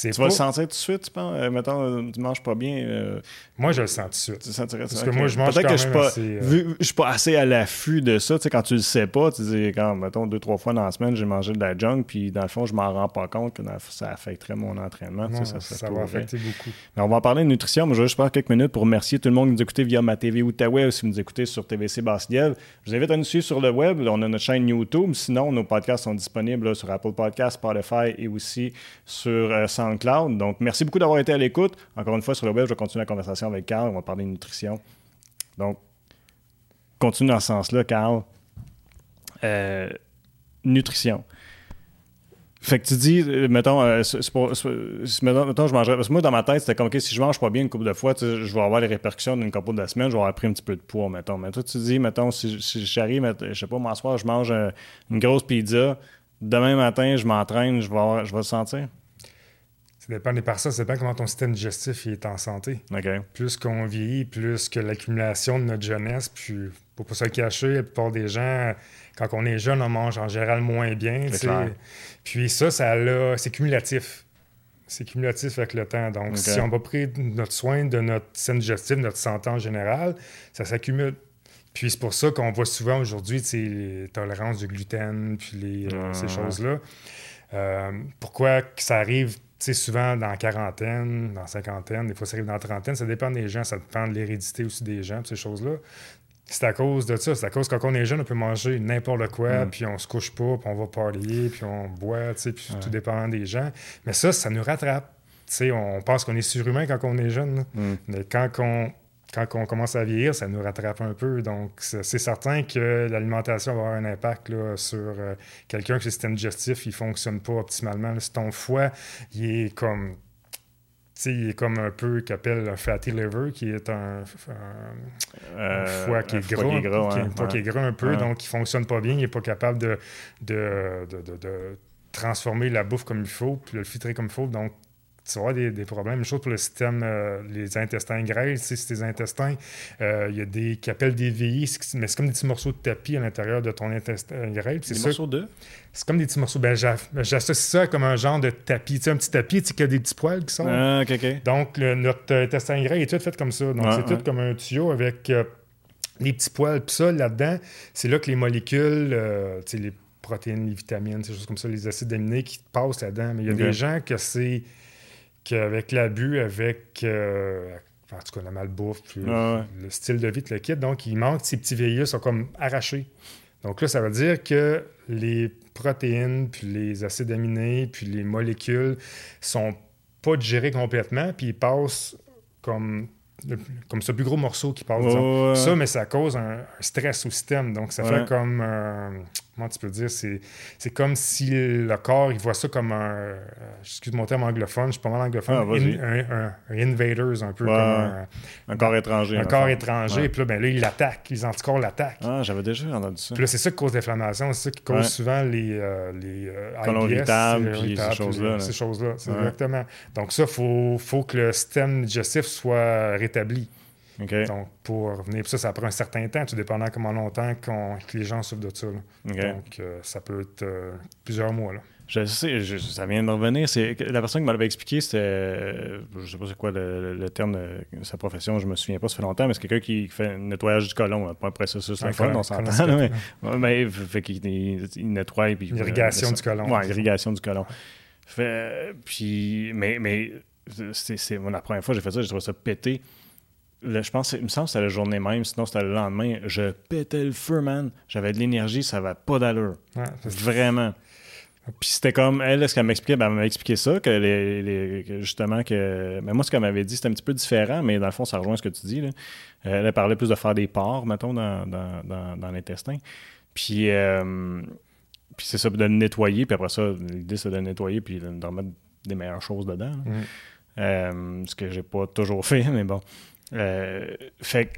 Tu vas le sentir tout de suite, tu penses? Euh, mettons, euh, tu manges pas bien. Moi, je le sens tout de suite. Tu sentirais Parce que moi, je mange Peut-être que je suis pas, je suis pas assez à l'affût de ça. Tu sais, quand tu le sais pas, tu dis, quand, mettons, deux, trois fois dans la semaine, j'ai mangé de la junk, puis dans le fond, je m'en rends pas compte que ça affecterait mon entraînement. ça, ça, va affecter beaucoup. Mais on va en parler de nutrition. Moi, je vais juste prendre quelques minutes pour remercier tout le monde qui nous écoutait via ma TV Outaouais si vous nous écoutez sur TVC Basse-Lièvre. Je vous invite à nous suivre sur le web. On a notre chaîne YouTube. Sinon, nos podcasts sont disponibles sur Apple Podcasts, Spotify et aussi sur euh, SoundCloud. Donc, merci beaucoup d'avoir été à l'écoute. Encore une fois, sur le web, je vais continuer la conversation avec Carl. On va parler de nutrition. Donc, continue dans ce sens-là, Carl. Euh, nutrition. Fait que tu dis, euh, mettons, euh, mettons, je mangerais. Parce que moi, dans ma tête, c'était comme, OK, si je mange pas bien une couple de fois, je vais avoir les répercussions d'une couple de semaines, je vais avoir pris un petit peu de poids, mettons. Mais toi, tu dis, mettons, si, j'arrive, je sais pas, soir, je mange une grosse pizza, demain matin, je m'entraîne, je vais, je vais le sentir? Ça dépend des personnes, ça dépend comment ton système digestif est en santé. Plus qu'on vieillit, plus que l'accumulation de notre jeunesse, puis pour pas se cacher, la plupart des gens, quand on est jeune, on mange en général moins bien. Puis ça, ça c'est cumulatif. C'est cumulatif avec le temps. Donc, si on va prendre notre soin de notre système digestif, notre santé en général, ça s'accumule. Puis c'est pour ça qu'on voit souvent aujourd'hui les tolérances du gluten, puis les, euh, ces choses-là. Euh, pourquoi que ça arrive souvent dans la quarantaine, dans la cinquantaine, des fois ça arrive dans la trentaine, ça dépend des gens, ça dépend de l'hérédité aussi des gens, ces choses-là. C'est à cause de ça. C'est à cause que quand on est jeune, on peut manger n'importe quoi, mm. puis on se couche pas, puis on va parler, puis on boit, puis tout dépend des gens. Mais ça, ça nous rattrape. on pense qu'on est surhumain quand on est jeune. Mm. Mais quand on, quand on commence à vieillir, ça nous rattrape un peu. Donc, c'est certain que l'alimentation va avoir un impact sur euh, quelqu'un que le système digestif ne fonctionne pas optimalement. Si ton foie, il est comme il est comme un peu qu'appelle un fatty liver, qui est un, euh, foie qui est gras, qui est, gras un peu, donc qui fonctionne pas bien, il n'est pas capable de de, de, transformer la bouffe comme il faut, puis de le filtrer comme il faut. Donc, tu vas avoir des, problèmes. Même chose pour le système, euh, les intestins grêles. Si tes intestins, euh, il y a des qui appellent des VI, mais c'est comme des petits morceaux de tapis à l'intérieur de ton intestin grêle. Des morceaux de? C'est comme des petits morceaux. Ben, ben, j'associe ça comme un genre de tapis. Tu sais, un petit tapis qui a des petits poils qui sortent. Ah, OK, Donc, notre intestin grêle est tout fait comme ça. Donc, c'est tout comme un tuyau avec euh, des petits poils. Puis ça, là-dedans, c'est là que les molécules, tu sais, les protéines, les vitamines, ces choses comme ça, les acides aminés qui passent là-dedans. Mais il y a des gens que c'est qu'avec l'abus, avec euh, en tout cas la malbouffe, puis le style de vie de le kit. Donc, il manque, ces petits VIE sont comme arrachés. Donc là, ça veut dire que les protéines, puis les acides aminés, puis les molécules sont pas digérés complètement, puis ils passent comme comme ce plus gros morceau qui passe. Ça, mais ça cause un, stress au système. Donc, ça fait comme. Euh, comment tu peux dire C'est comme si le corps, il voit ça comme un. Euh, excuse mon terme anglophone, je suis pas mal anglophone. Ah, un, invaders, un peu comme un, un, corps étranger. Un corps étranger. Puis là, ben, là, il l'attaque. Les anticorps l'attaquent. Ah, j'avais déjà entendu ça. Puis là, c'est ça qui cause l'inflammation. C'est ça qui cause souvent les. Euh, les euh, ces choses-là. Ces choses-là. Exactement. Donc, ça, il faut, faut que le système digestif soit rétabli. Donc, pour revenir, ça, ça prend un certain temps, tout dépendant comment longtemps que les gens souffrent de ça. Donc, euh, ça peut être euh, plusieurs mois. Là. Je sais, ça vient de revenir. C'est, la personne qui m'avait expliqué, c'était, euh, je sais pas c'est quoi le, terme de sa profession, je me souviens pas, ça fait longtemps, mais c'est quelqu'un qui fait un nettoyage du colon, pas un processus la on s'entend. mais, mais fait qu'il il nettoie. Puis, L'irrigation du colon. Oui, l'irrigation du colon. Fait, puis, mais, mais c'est, c'est, la première fois que j'ai fait ça, j'ai trouvé ça pété je pense, il me semble que c'était la journée même, sinon c'était le lendemain. Je pétais le feu, man. J'avais de l'énergie, ça va pas d'allure. Vraiment. Puis c'était comme, elle, ce qu'elle m'expliquait, ben, elle m'a expliqué ça, que, les, justement, que. Mais ben, moi, ce qu'elle m'avait dit, c'était un petit peu différent, mais dans le fond, ça rejoint ce que tu dis. Là. Euh, elle parlait plus de faire des ports, mettons, dans, dans, dans, l'intestin. Puis, euh, puis c'est ça, de le nettoyer. Puis après ça, l'idée, c'est de le nettoyer, puis de remettre des meilleures choses dedans. Mm. Euh, ce que j'ai pas toujours fait, mais bon. Euh, fait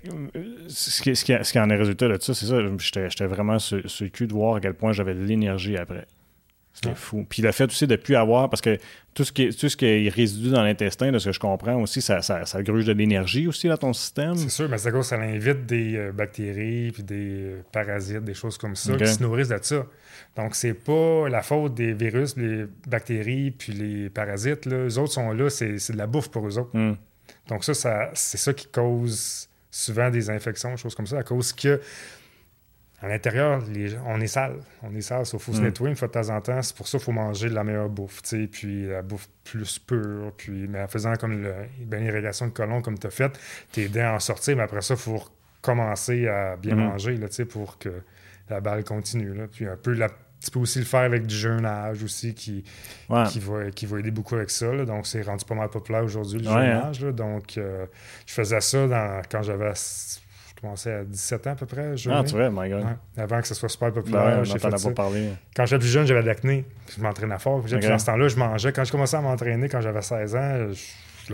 ce qui, ce, qui, ce qui, en est résultat de ça, c'est ça. J'étais vraiment sur, le cul de voir à quel point j'avais de l'énergie après. C'était fou. Puis le fait aussi de ne plus avoir, parce que tout ce qui, tout ce qui est résidu dans l'intestin, de ce que je comprends aussi, ça, ça, ça gruge de l'énergie aussi dans ton système. C'est sûr, mais c'est que ça invite des euh, bactéries, puis des euh, parasites, des choses comme ça, qui se nourrissent de ça. Donc, c'est pas la faute des virus, les bactéries, puis les parasites. Là. Eux autres sont là, c'est de la bouffe pour eux autres. Hmm. Donc ça, c'est ça qui cause souvent des infections, des choses comme ça, à cause que à l'intérieur, on est sale. On est sale, il faut se mm. nettoyer une fois de temps en temps. C'est pour ça qu'il faut manger de la meilleure bouffe, puis la bouffe plus pure. Puis, mais en faisant comme ben, l'irrigation de colon comme tu as fait, tu es à en sortir, mais après ça, il faut commencer à bien mm. manger là, pour que la balle continue. Là. Puis un peu la tu peux aussi le faire avec du jeûnage aussi qui, qui, va, qui va aider beaucoup avec ça. Donc, c'est rendu pas mal populaire aujourd'hui, le jeûnage. Donc, euh, je faisais ça dans, quand j'avais. Je commençais à 17 ans à peu près. Ah, tu vois, my God. avant que ce soit super populaire. Ben pas parlé. Quand j'étais plus jeune, j'avais de l'acné. Je m'entraînais fort. Puis, dans ce temps-là, je mangeais. Quand je commençais à m'entraîner, quand j'avais 16 ans, je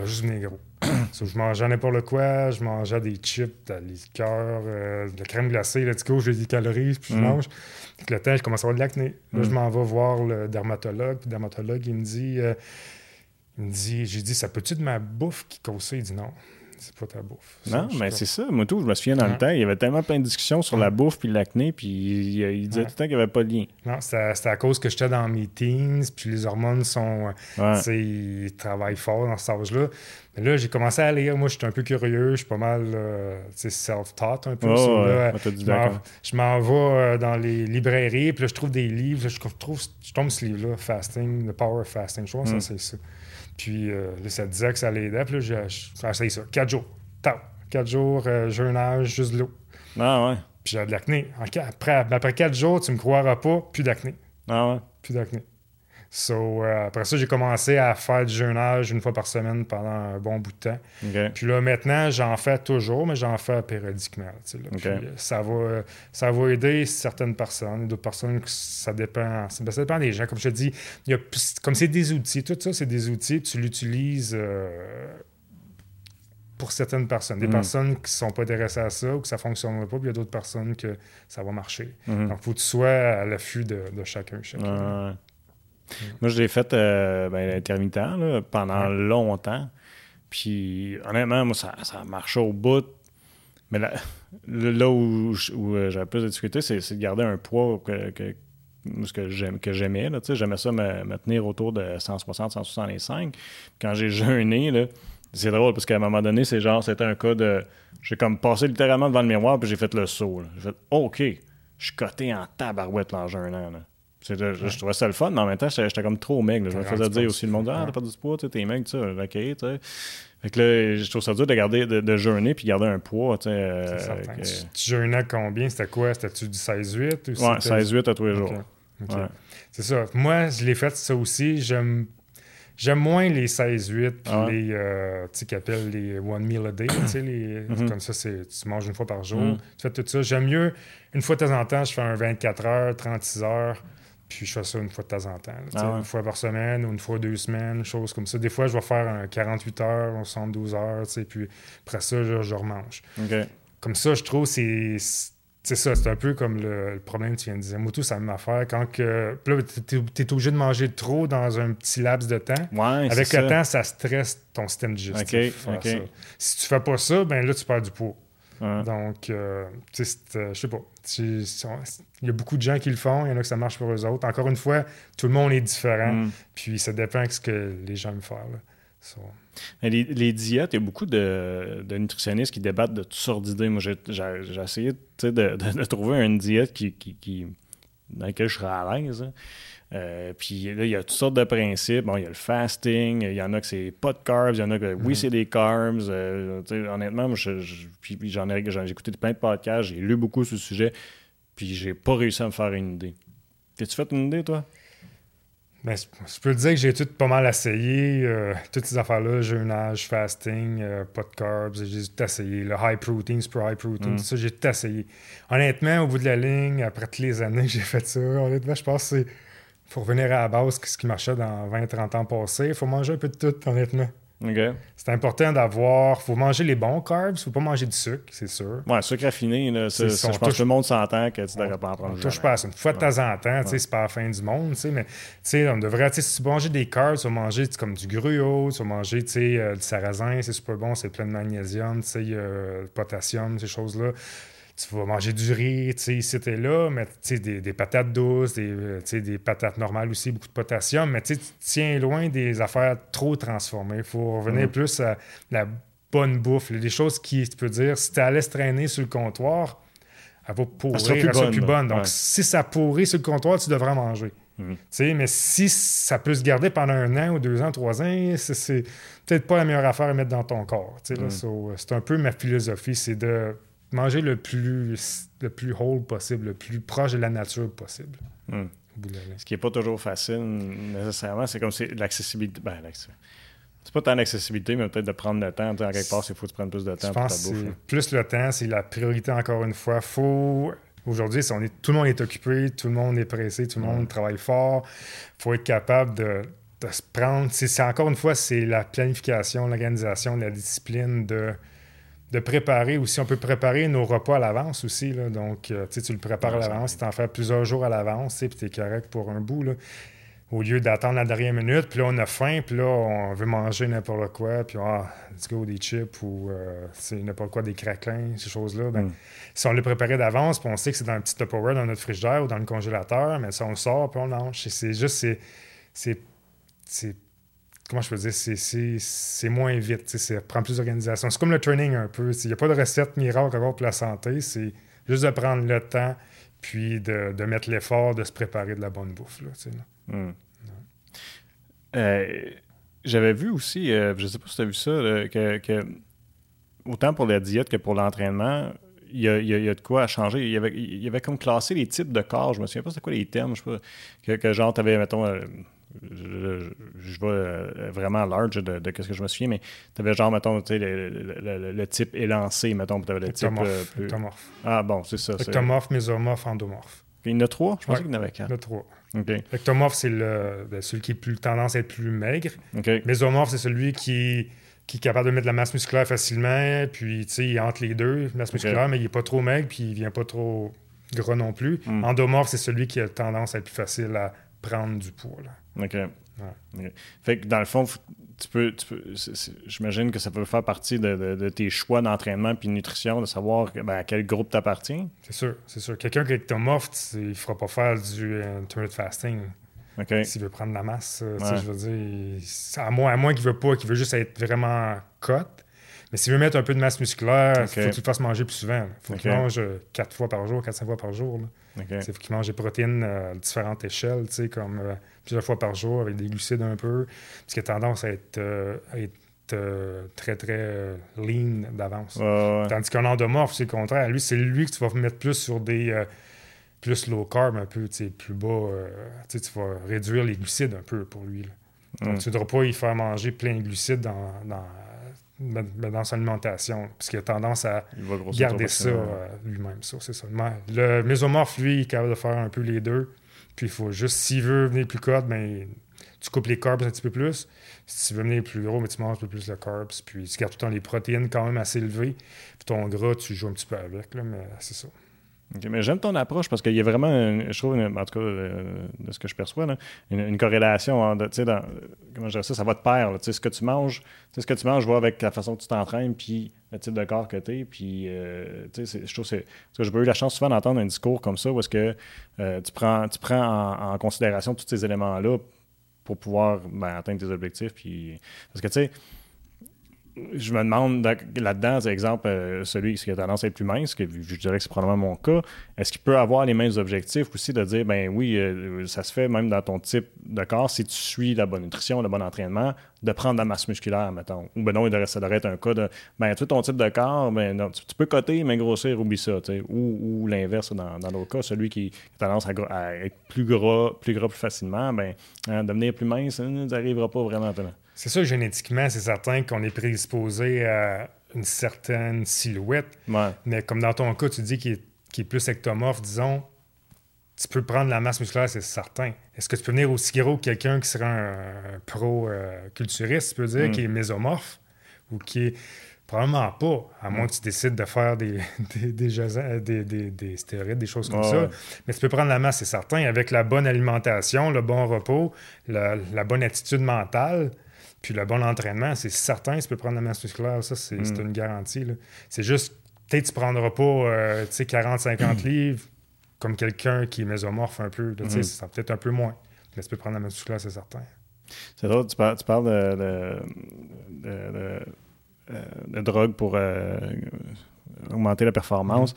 je juste venu gros. je mangeais n'importe quoi, je mangeais des chips, des liqueurs, euh, de la crème glacée, let's go, j'ai des calories, puis je mm. mange. Avec le temps, je commence à avoir de l'acné. Là, je mm. m'en vais voir le dermatologue, puis le dermatologue, il me dit, euh, il me dit, j'ai dit, ça peut-tu de ma bouffe qui cause ça? Il dit non c'est pas ta bouffe. non, mais c'est ça. Moi, tout, je me souviens dans le temps, il y avait tellement plein de discussions sur la bouffe puis l'acné, puis il, disait tout le temps qu'il n'y avait pas de lien. Non, c'était à cause que j'étais dans mes teens, puis les hormones sont. sais, Ils travaillent fort dans cet âge-là. Mais là, j'ai commencé à lire. Moi, je suis un peu curieux. Je suis pas mal euh, self-taught un peu. je m'en vais euh, dans les librairies, puis là, je trouve des livres. je, trouve, je tombe ce livre-là, Fasting, The Power of Fasting. Je crois que ça, mm. c'est ça. Puis euh, là, ça disait que ça l'aidait. Puis là, j'ai essayé ça. Quatre jours. Tau. Quatre jours, euh, jeûnage, juste de l'eau. Ah ouais. Puis j'ai de l'acné. Après, après quatre jours, tu me croiras pas, plus d'acné. Ah ouais. Plus d'acné. So, euh, après ça, j'ai commencé à faire du jeûnage une fois par semaine pendant un bon bout de temps. Puis là, maintenant, j'en fais toujours, mais j'en fais périodiquement. Euh, ça, va, ça va aider certaines personnes. D'autres personnes, ça dépend, ça dépend des gens. Comme je te dis, y a, comme c'est des outils, tout ça, c'est des outils, tu l'utilises euh, pour certaines personnes. Des mm. personnes qui ne sont pas intéressées à ça ou que ça ne fonctionnera pas, puis il y a d'autres personnes que ça va marcher. Mm-hmm. Donc, il faut que tu sois à l'affût de, chacun. chacun. Moi, je l'ai fait euh, ben, intermittent pendant longtemps. Puis, honnêtement, moi, ça, ça marchait au bout. Mais là, là où, euh, j'avais plus de difficulté, c'est de garder un poids que, que j'aimais. J'aimais ça me, tenir autour de 160-165. Quand j'ai jeûné, c'est drôle parce qu'à un moment donné, c'est genre, c'était un cas de. J'ai comme passé littéralement devant le miroir puis j'ai fait le saut. J'ai fait OK, je suis coté en tabarouette là, en jeûnant. Je, trouvais ça le fun, mais en même temps, j'étais comme trop maigre. Je me faisais dire aussi le monde Ah, t'as pas du poids, t'es maigre, tu sais. OK, tu sais. Fait que là, je trouve ça dur de garder, de, jeûner puis garder un poids. Tu, sais, euh, tu jeûnais combien? C'était quoi? C'était-tu du 16-8 Ouais, 16-8 à tous les jours. C'est ça. Moi, je l'ai fait ça aussi. J'aime. J'aime moins les 16-8 ah les, euh, tu sais, qu'ils appellent les one meal a day. tu sais, les, mhm. Comme ça, c'est, tu manges une fois par jour. Mhm. Tu fais tout ça. J'aime mieux, une fois de temps en temps, je fais un 24 heures, 36 heures. Puis je fais ça une fois de temps en temps. Ah une fois par semaine ou une fois deux semaines, choses comme ça. Des fois, je vais faire un 48 heures, 72 heures, puis après ça, je, je remange. Comme ça, je trouve c'est c'est ça, c'est un peu comme le, problème que tu viens de dire. Moi, tout, ça m'a fait quand que. Là, tu es, obligé de manger trop dans un petit laps de temps. Avec le temps, ça stresse ton système digestif. Si tu fais pas ça, ben là, tu perds du poids. Donc, euh, tu sais, euh, je sais pas. Il y a beaucoup de gens qui le font, il y en a que ça marche pour eux autres. Encore une fois, tout le monde est différent, mm. puis ça dépend de ce que les gens aiment faire. les, diètes, il y a beaucoup de, nutritionnistes qui débattent de toutes sortes d'idées. Moi, j'ai essayé de, trouver une diète qui, qui, dans laquelle je serais à l'aise. Hein. Euh, puis là, il y a toutes sortes de principes. Bon, il y a le fasting, il y en a que c'est pas de carbs, il y en a que oui, mhm. c'est des carbs. Euh, honnêtement, j'en ai, j'ai écouté plein de podcasts, j'ai lu beaucoup sur le sujet, puis j'ai pas réussi à me faire une idée. T'as-tu fait une idée, toi? Ben, je peux te dire que j'ai tout pas mal essayé. Euh, toutes ces affaires-là, jeûnage, fasting, pas de carbs, j'ai tout essayé. Le high protein, super high protein, mhm. tout ça, j'ai tout essayé. Honnêtement, au bout de la ligne, après toutes les années que j'ai fait ça, honnêtement, je pense que c'est il faut revenir à la base, ce qui marchait dans 20-30 ans passés. Il faut manger un peu de tout, honnêtement. C'est important d'avoir. faut manger les bons carbs, faut pas manger du sucre, c'est sûr. Ouais, sucre raffiné, là, je pense que tout le monde s'entend que tu devrais pas en prendre. On touche pas à ça. Une fois de temps en temps, c'est pas la fin du monde, mais on devrait. Si tu manges des carbs, tu vas manger comme du gruau, tu vas manger euh, du sarrasin, c'est super bon, c'est plein de magnésium, euh, potassium, ces choses-là tu vas manger du riz, tu sais, ici et là, mais des, des patates douces, des, euh, des patates normales aussi, beaucoup de potassium, mais tu tiens loin des affaires trop transformées. Il faut revenir mm. plus à la bonne bouffe, les choses qui, tu peux dire, si tu allais se traîner sur le comptoir, elle va pourrir, elle sera plus, bonne. Donc, si ça pourrit sur le comptoir, tu devrais manger. Mm. Mais si ça peut se garder pendant un an ou deux ans, trois ans, c'est peut-être pas la meilleure affaire à mettre dans ton corps. Mm. c'est un peu ma philosophie, c'est de manger le plus, le plus whole possible, le plus proche de la nature possible. Hmm. Ce qui n'est pas toujours facile nécessairement, c'est comme c'est l'accessibilité. Ben, c'est pas tant l'accessibilité, mais peut-être de prendre le temps. En quelque part, il faut que tu prennes plus de temps pour ta bouffe. Plus le temps, c'est la priorité encore une fois. Faut Aujourd'hui, tout le monde est occupé, tout le monde est pressé, tout le monde travaille fort. Il faut être capable de, de se prendre. C'est encore une fois, c'est la planification, l'organisation, la discipline de de préparer aussi. On peut préparer nos repas à l'avance aussi. Là. Donc, euh, tu le prépares à l'avance, tu en fais plusieurs jours à l'avance, puis tu es correct pour un bout. Là. Au lieu d'attendre la dernière minute, puis là, on a faim, puis là, on veut manger n'importe quoi, puis ah, let's go, des chips ou euh, c'est n'importe quoi, des craquelins, ces choses-là. Ben, mm. Si on les préparé d'avance, puis on sait que c'est dans un petit Tupperware dans notre frigidaire ou dans le congélateur, mais ça, on le sort, puis on mange. C'est juste, c'est comment je peux dire, c'est moins vite, ça prend plus d'organisation. C'est comme le training un peu. Il n'y a pas de recette miracle encore pour la santé, c'est juste de prendre le temps, puis de, de mettre l'effort de se préparer de la bonne bouffe. Là, hmm. euh, J'avais vu aussi, euh, je ne sais pas si tu as vu ça, que, que, autant pour la diète que pour l'entraînement, il y, a, il y, a, de quoi changer. Il y, avait, il y avait comme classé les types de corps. Je me souviens pas c'était quoi les termes. Je sais pas. Que, que genre, tu avais, mettons, euh, je, je, vais euh, vraiment large de, de, ce que je me souviens, mais tu avais genre, mettons, le, le, le, type élancé, mettons, tu avais le type. Euh, plus... Ectomorphe. Ah bon, c'est ça. Ectomorphe, mésomorphe, endomorphe. Il y en a trois? Je pensais qu'il y en avait quatre. Il y en a trois. Ectomorphe, c'est le, ben, celui qui est plus tendance à être plus maigre. Mésomorphe, c'est celui qui, qui est capable de mettre de la masse musculaire facilement, puis tu sais, il est entre les deux, masse musculaire, mais il n'est pas trop maigre, puis il vient pas trop gros non plus. Hmm. Endomorphe, c'est celui qui a tendance à être plus facile à prendre du poids. Là. OK. Fait que dans le fond, tu peux, j'imagine que ça peut faire partie de, tes choix d'entraînement puis de nutrition, de savoir ben, à quel groupe tu appartiens. C'est sûr, c'est sûr. Quelqu'un qui est ectomorphe, il ne fera pas faire du intermittent fasting. S'il veut prendre de la masse, je veux dire, à moins, à moins qu'il veut pas, qu'il veut juste être vraiment cut. Mais s'il veut mettre un peu de masse musculaire, il faut qu'il fasse manger plus souvent. Il faut qu'il mange quatre fois par jour, 4-5 fois par jour. Il faut qu'il mange des protéines à différentes échelles, comme plusieurs fois par jour avec des glucides un peu, parce qu'il a tendance à être, très, très lean d'avance. Tandis qu'un endomorphe, c'est le contraire. Lui, c'est lui que tu vas mettre plus sur des plus low carb un peu, plus bas. Euh, tu vas réduire les glucides un peu pour lui. Donc, tu ne devras pas y faire manger plein de glucides dans, dans, dans son alimentation, parce qu'il a tendance à garder ça euh, lui-même. Ça, c'est ça. Le mésomorphe, lui, il est capable de faire un peu les deux. Puis il faut juste, s'il veut venir plus code, ben, tu coupes les carbs un petit peu plus. Si tu veux venir plus gros, mais tu manges un peu plus de carbs. Puis tu gardes tout le temps les protéines quand même assez élevées. Puis ton gras, tu joues un petit peu avec, là, mais c'est ça mais j'aime ton approche parce qu'il y a vraiment, je trouve, en tout cas, euh, de ce que je perçois, une, corrélation. Entre, dans, comment je dirais ça, ça va de pair. ce que tu manges, ce que tu manges va avec la façon que tu t'entraînes, puis le type de corps que tu es. Puis, euh, je trouve que j'ai eu la chance souvent d'entendre un discours comme ça où est-ce que euh, tu prends, tu prends en, considération tous ces éléments-là pour pouvoir ben, atteindre tes objectifs. Puis, parce que, tu sais, je me demande là-dedans, exemple, euh, celui qui a tendance à être plus mince, que je dirais que c'est probablement mon cas, est-ce qu'il peut avoir les mêmes objectifs aussi de dire, ben oui, euh, ça se fait même dans ton type de corps, si tu suis la bonne nutrition, le bon entraînement, de prendre de la masse musculaire, mettons? Ou ben non, ça devrait être un cas de, ben tu ton type de corps, ben non, tu, peux coter, mais grossir, oublie ça, ou, ou l'inverse dans, dans l'autre cas, celui qui a tendance à, être plus gras, plus gras plus facilement, ben hein, devenir plus mince, ça n'arrivera pas vraiment. C'est ça, génétiquement, c'est certain qu'on est prédisposé à une certaine silhouette. Mais comme dans ton cas, tu dis qu'il est, plus ectomorphe, disons, tu peux prendre la masse musculaire, c'est certain. Est-ce que tu peux venir aussi gros que quelqu'un qui serait un, pro-culturiste, tu peux dire, mm. qui est mésomorphe ou qui est. Probablement pas, à moins mm. que tu décides de faire des, des, des, stéroïdes, des choses comme ça. Mais tu peux prendre la masse, c'est certain, avec la bonne alimentation, le bon repos, la bonne attitude mentale. Puis le bon entraînement, c'est certain, tu peux prendre la masse musculaire, ça, c'est mm. une garantie. C'est juste, peut-être tu ne prendras pas euh, 40-50 livres comme quelqu'un qui est mésomorphe un peu. Là, mm. Ça peut-être un peu moins. Mais tu peux prendre la masse musculaire, c'est certain. C'est drôle, tu parles, tu parles de, de, de, drogue pour euh, augmenter la performance.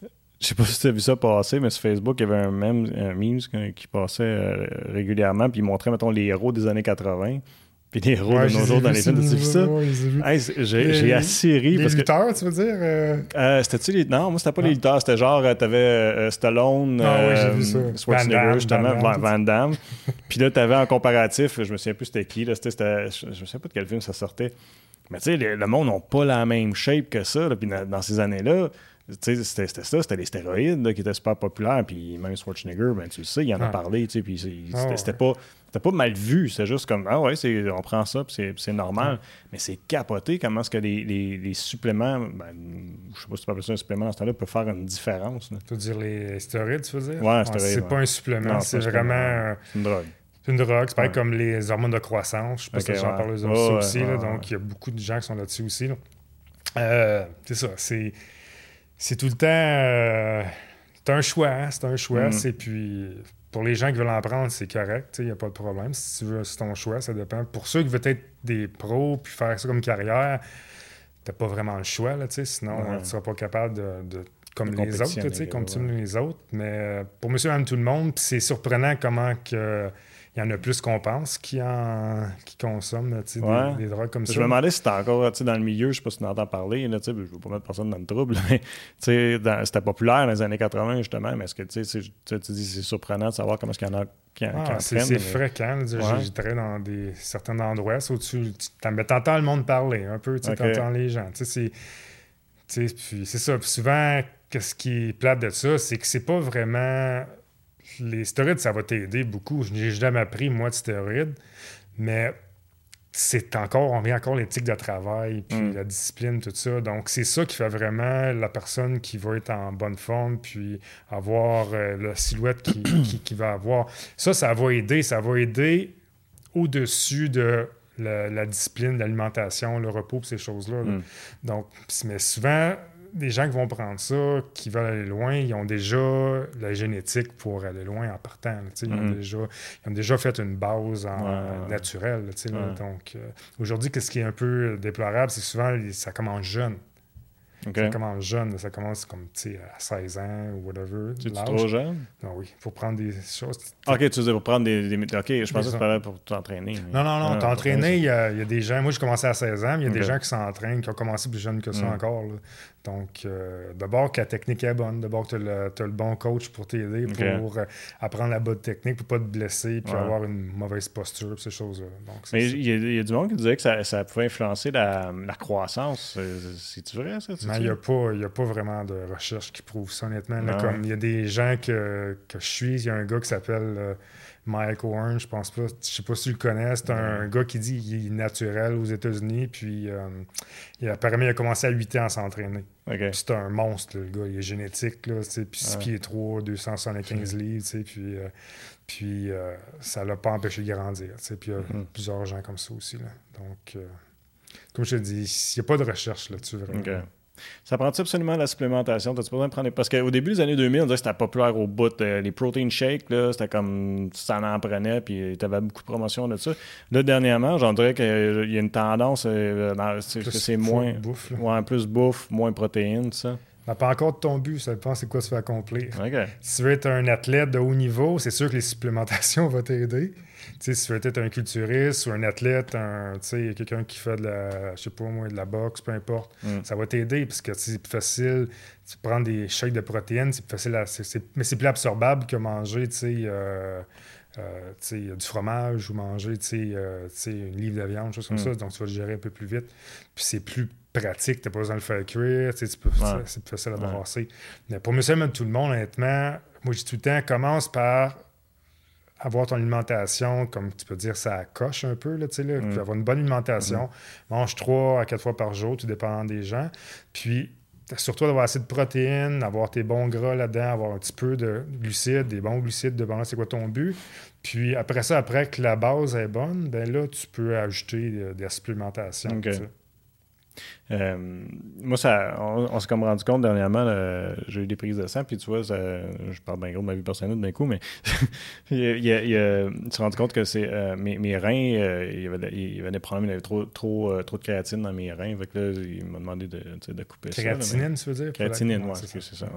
Je mm. Je sais pas si tu as vu ça passer, mais sur Facebook, il y avait un meme, un meme qui passait euh, régulièrement, puis il montrait, mettons, les héros des années 80. Puis des héros de nos jours dans les films, tu vu ça? j'ai assez ri. Les lutteurs, tu veux dire? Euh? Euh, c'était-tu les... Non, moi, c'était pas les lutteurs. C'était genre, euh, t'avais Stallone, ah, Schwarzenegger, justement, Van Damme. Puis là, t'avais en comparatif, je me souviens plus c'était qui. Là, c'était, je ne sais pas de quel film ça sortait. Mais tu sais, le monde n'a pas la même shape que ça. puis dans, ces années-là, c'était ça, c'était les stéroïdes qui étaient super populaires. Puis même Schwarzenegger, ben, tu le sais, il en a parlé. Puis ah, c'était pas c'était pas mal vu, c'est juste comme Ah ouais, on prend ça, puis c'est normal. Mais c'est capoté comment est-ce que les, les, suppléments, ben, je sais pas si tu peux ça un supplément dans ce temps-là, peuvent faire une différence. Tu veux dire les stéroïdes, tu veux dire? Ouais, stéroïdes. c'est pas un supplément, c'est vraiment. C'est une drogue. C'est une drogue, c'est pareil comme les hormones de croissance. Je sais pas si j'en parle aussi. là, donc, il y a beaucoup de gens qui sont là-dessus aussi. Euh, c'est ça. C'est, c'est tout le temps. Euh, c'est un choix. Hein, c'est un choix. Mm. C'est puis pour les gens qui veulent en prendre, c'est correct, il n'y a pas de problème. Si tu veux, c'est ton choix, ça dépend. Pour ceux qui veulent être des pros puis faire ça comme carrière, t'as pas vraiment le choix, là, sinon tu ne seras pas capable de, comme les autres, comme les autres. Mais euh, pour monsieur et tout le monde, c'est surprenant comment que il y en a plus qu'on pense qui, en, qui consomment des, drogues comme ça. Je me demandais si c'était encore dans le milieu, je ne sais pas si tu en entends parler, là, je ne veux pas mettre personne dans le trouble, mais c'était populaire dans les années 80 justement, mais est-ce que tu dis c'est surprenant de savoir comment est-ce qu'il y en a qui, ah, C'est fréquent. J'étais dans des, certains endroits, au-dessus, tu entends le monde parler un peu, tu entends les gens. C'est ça. Puis souvent, ce qui est plate de ça, c'est que c'est pas vraiment les stéroïdes, ça va t'aider beaucoup. Je n'ai jamais appris, moi, de stéroïdes, mais c'est encore, on vient encore l'éthique de travail, puis mm. la discipline, tout ça. Donc, c'est ça qui fait vraiment la personne qui va être en bonne forme, puis avoir euh, la silhouette qui, qui, va avoir. Ça, ça va aider. Ça va aider au-dessus de la, discipline, l'alimentation, le repos, ces choses-là. Mm. Donc, mais souvent, des gens qui vont prendre ça, qui veulent aller loin, ils ont déjà la génétique pour aller loin en partant. Ils, ont Mhm. déjà, ils ont déjà fait une base en- Ouais. naturelle. là. Ouais. Donc, euh, aujourd'hui, qu'est-ce qui est un peu déplorable, c'est souvent ça commence jeune. Ça commence jeune, ça commence comme à 16 ans ou whatever. Tu es trop jeune? Non, oui, pour prendre des choses. OK, tu veux dire pour prendre des... des- OK, je pensais que tu parlais pour t'entraîner. mais- Non, non, non, Ah, t'entraîner, il y, a il y a des gens. Moi, j'ai commencé à 16 ans, mais il y a des gens qui s'entraînent, qui ont commencé plus jeunes que ça Mm. encore. là. Donc, euh, d'abord que la technique est bonne, d'abord que tu as, le bon coach pour t'aider, pour euh, apprendre la bonne technique, pour pas te blesser, puis Ouais. avoir une mauvaise posture, ces choses-là. Mais il y, a- il y a du monde qui disait que ça, ça pouvait influencer la, la croissance. Euh, C'est-tu vrai, ça? Sais? il n'y a, a pas vraiment de recherche qui prouve ça, honnêtement. Là, comme il y a des gens que, que je suis, il y a un gars qui s'appelle euh, Mike Owen, je pense pas, je sais pas si tu le connais, c'est un, gars qui dit qu'il est naturel aux États-Unis, puis euh, il, apparemment il a commencé à 8 ans à s'entraîner. C'est un monstre, le gars, il est génétique, là, puis 6 Ouais. pieds 3, 275 livres, tu sais, puis, euh, puis euh, ça l'a pas empêché de grandir, puis il y a Mhm. plusieurs gens comme ça aussi, là. Donc, comme je te dis, il n'y a pas de recherche là-dessus, vraiment. Ça prend-tu absolument la supplémentation? Besoin de prendre Parce qu'au début des années 2000, on disait que c'était populaire au bout. euh, les protein shakes, là, c'était comme t'en en prenais, puis tu avais beaucoup de promotion de ça. Là, dernièrement, j'en dirais qu'il y a une tendance, euh, c'est moins. bouffe, là. Ouais, plus bouffe, moins protéines, ça. Ça pas encore de ton but, ça dépend c'est quoi tu veux accomplir. Si tu veux être un athlète de haut niveau, c'est sûr que les supplémentations vont t'aider. Sais, si tu veux être un culturiste ou un athlète, un, tu sais, quelqu'un qui fait de la, je sais pas moi, de la boxe, peu importe, Mm. ça va t'aider parce que c'est plus facile. Tu prends des shakes de protéines, c'est plus facile, à- c'est- c'est- mais c'est plus absorbable que manger, tu sais, euh, euh, du fromage ou manger, tu sais, euh, une livre de viande, chose comme Mm. ça. Donc, tu vas le gérer un peu plus vite. Puis c'est plus pratique, tu n'as pas besoin de le faire cuire, tu peux- Ouais. c'est plus facile à Ouais. brasser. Mais pour monsieur madame tout le monde, honnêtement, moi, je dis tout le temps, commence par avoir ton alimentation, comme tu peux dire, ça coche un peu, là, tu sais, là, Mm. puis avoir une bonne alimentation. Mange trois à quatre fois par jour, tout dépendant des gens. Puis, surtout d'avoir assez de protéines, avoir tes bons gras là-dedans, avoir un petit peu de glucides, des bons glucides, de c'est quoi ton but? Puis après ça, après que la base est bonne, ben là, tu peux ajouter de, de la supplémentation. Tu. Euh, moi, ça, on, on s'est comme rendu compte dernièrement, j'ai eu des prises de sang, puis tu vois, ça- je parle bien gros de ma vie personnelle d'un coup, mais il, il il me suis rendu compte que c'est euh, mes, mes reins, euh, il, y avait, il y avait des problèmes, il y avait trop, trop, trop de créatine dans mes reins, que là, il m'a demandé de, tu de couper ça. là, mais- Créatinine, tu veux dire? Créatinine, ouais, c'est ça. ouais.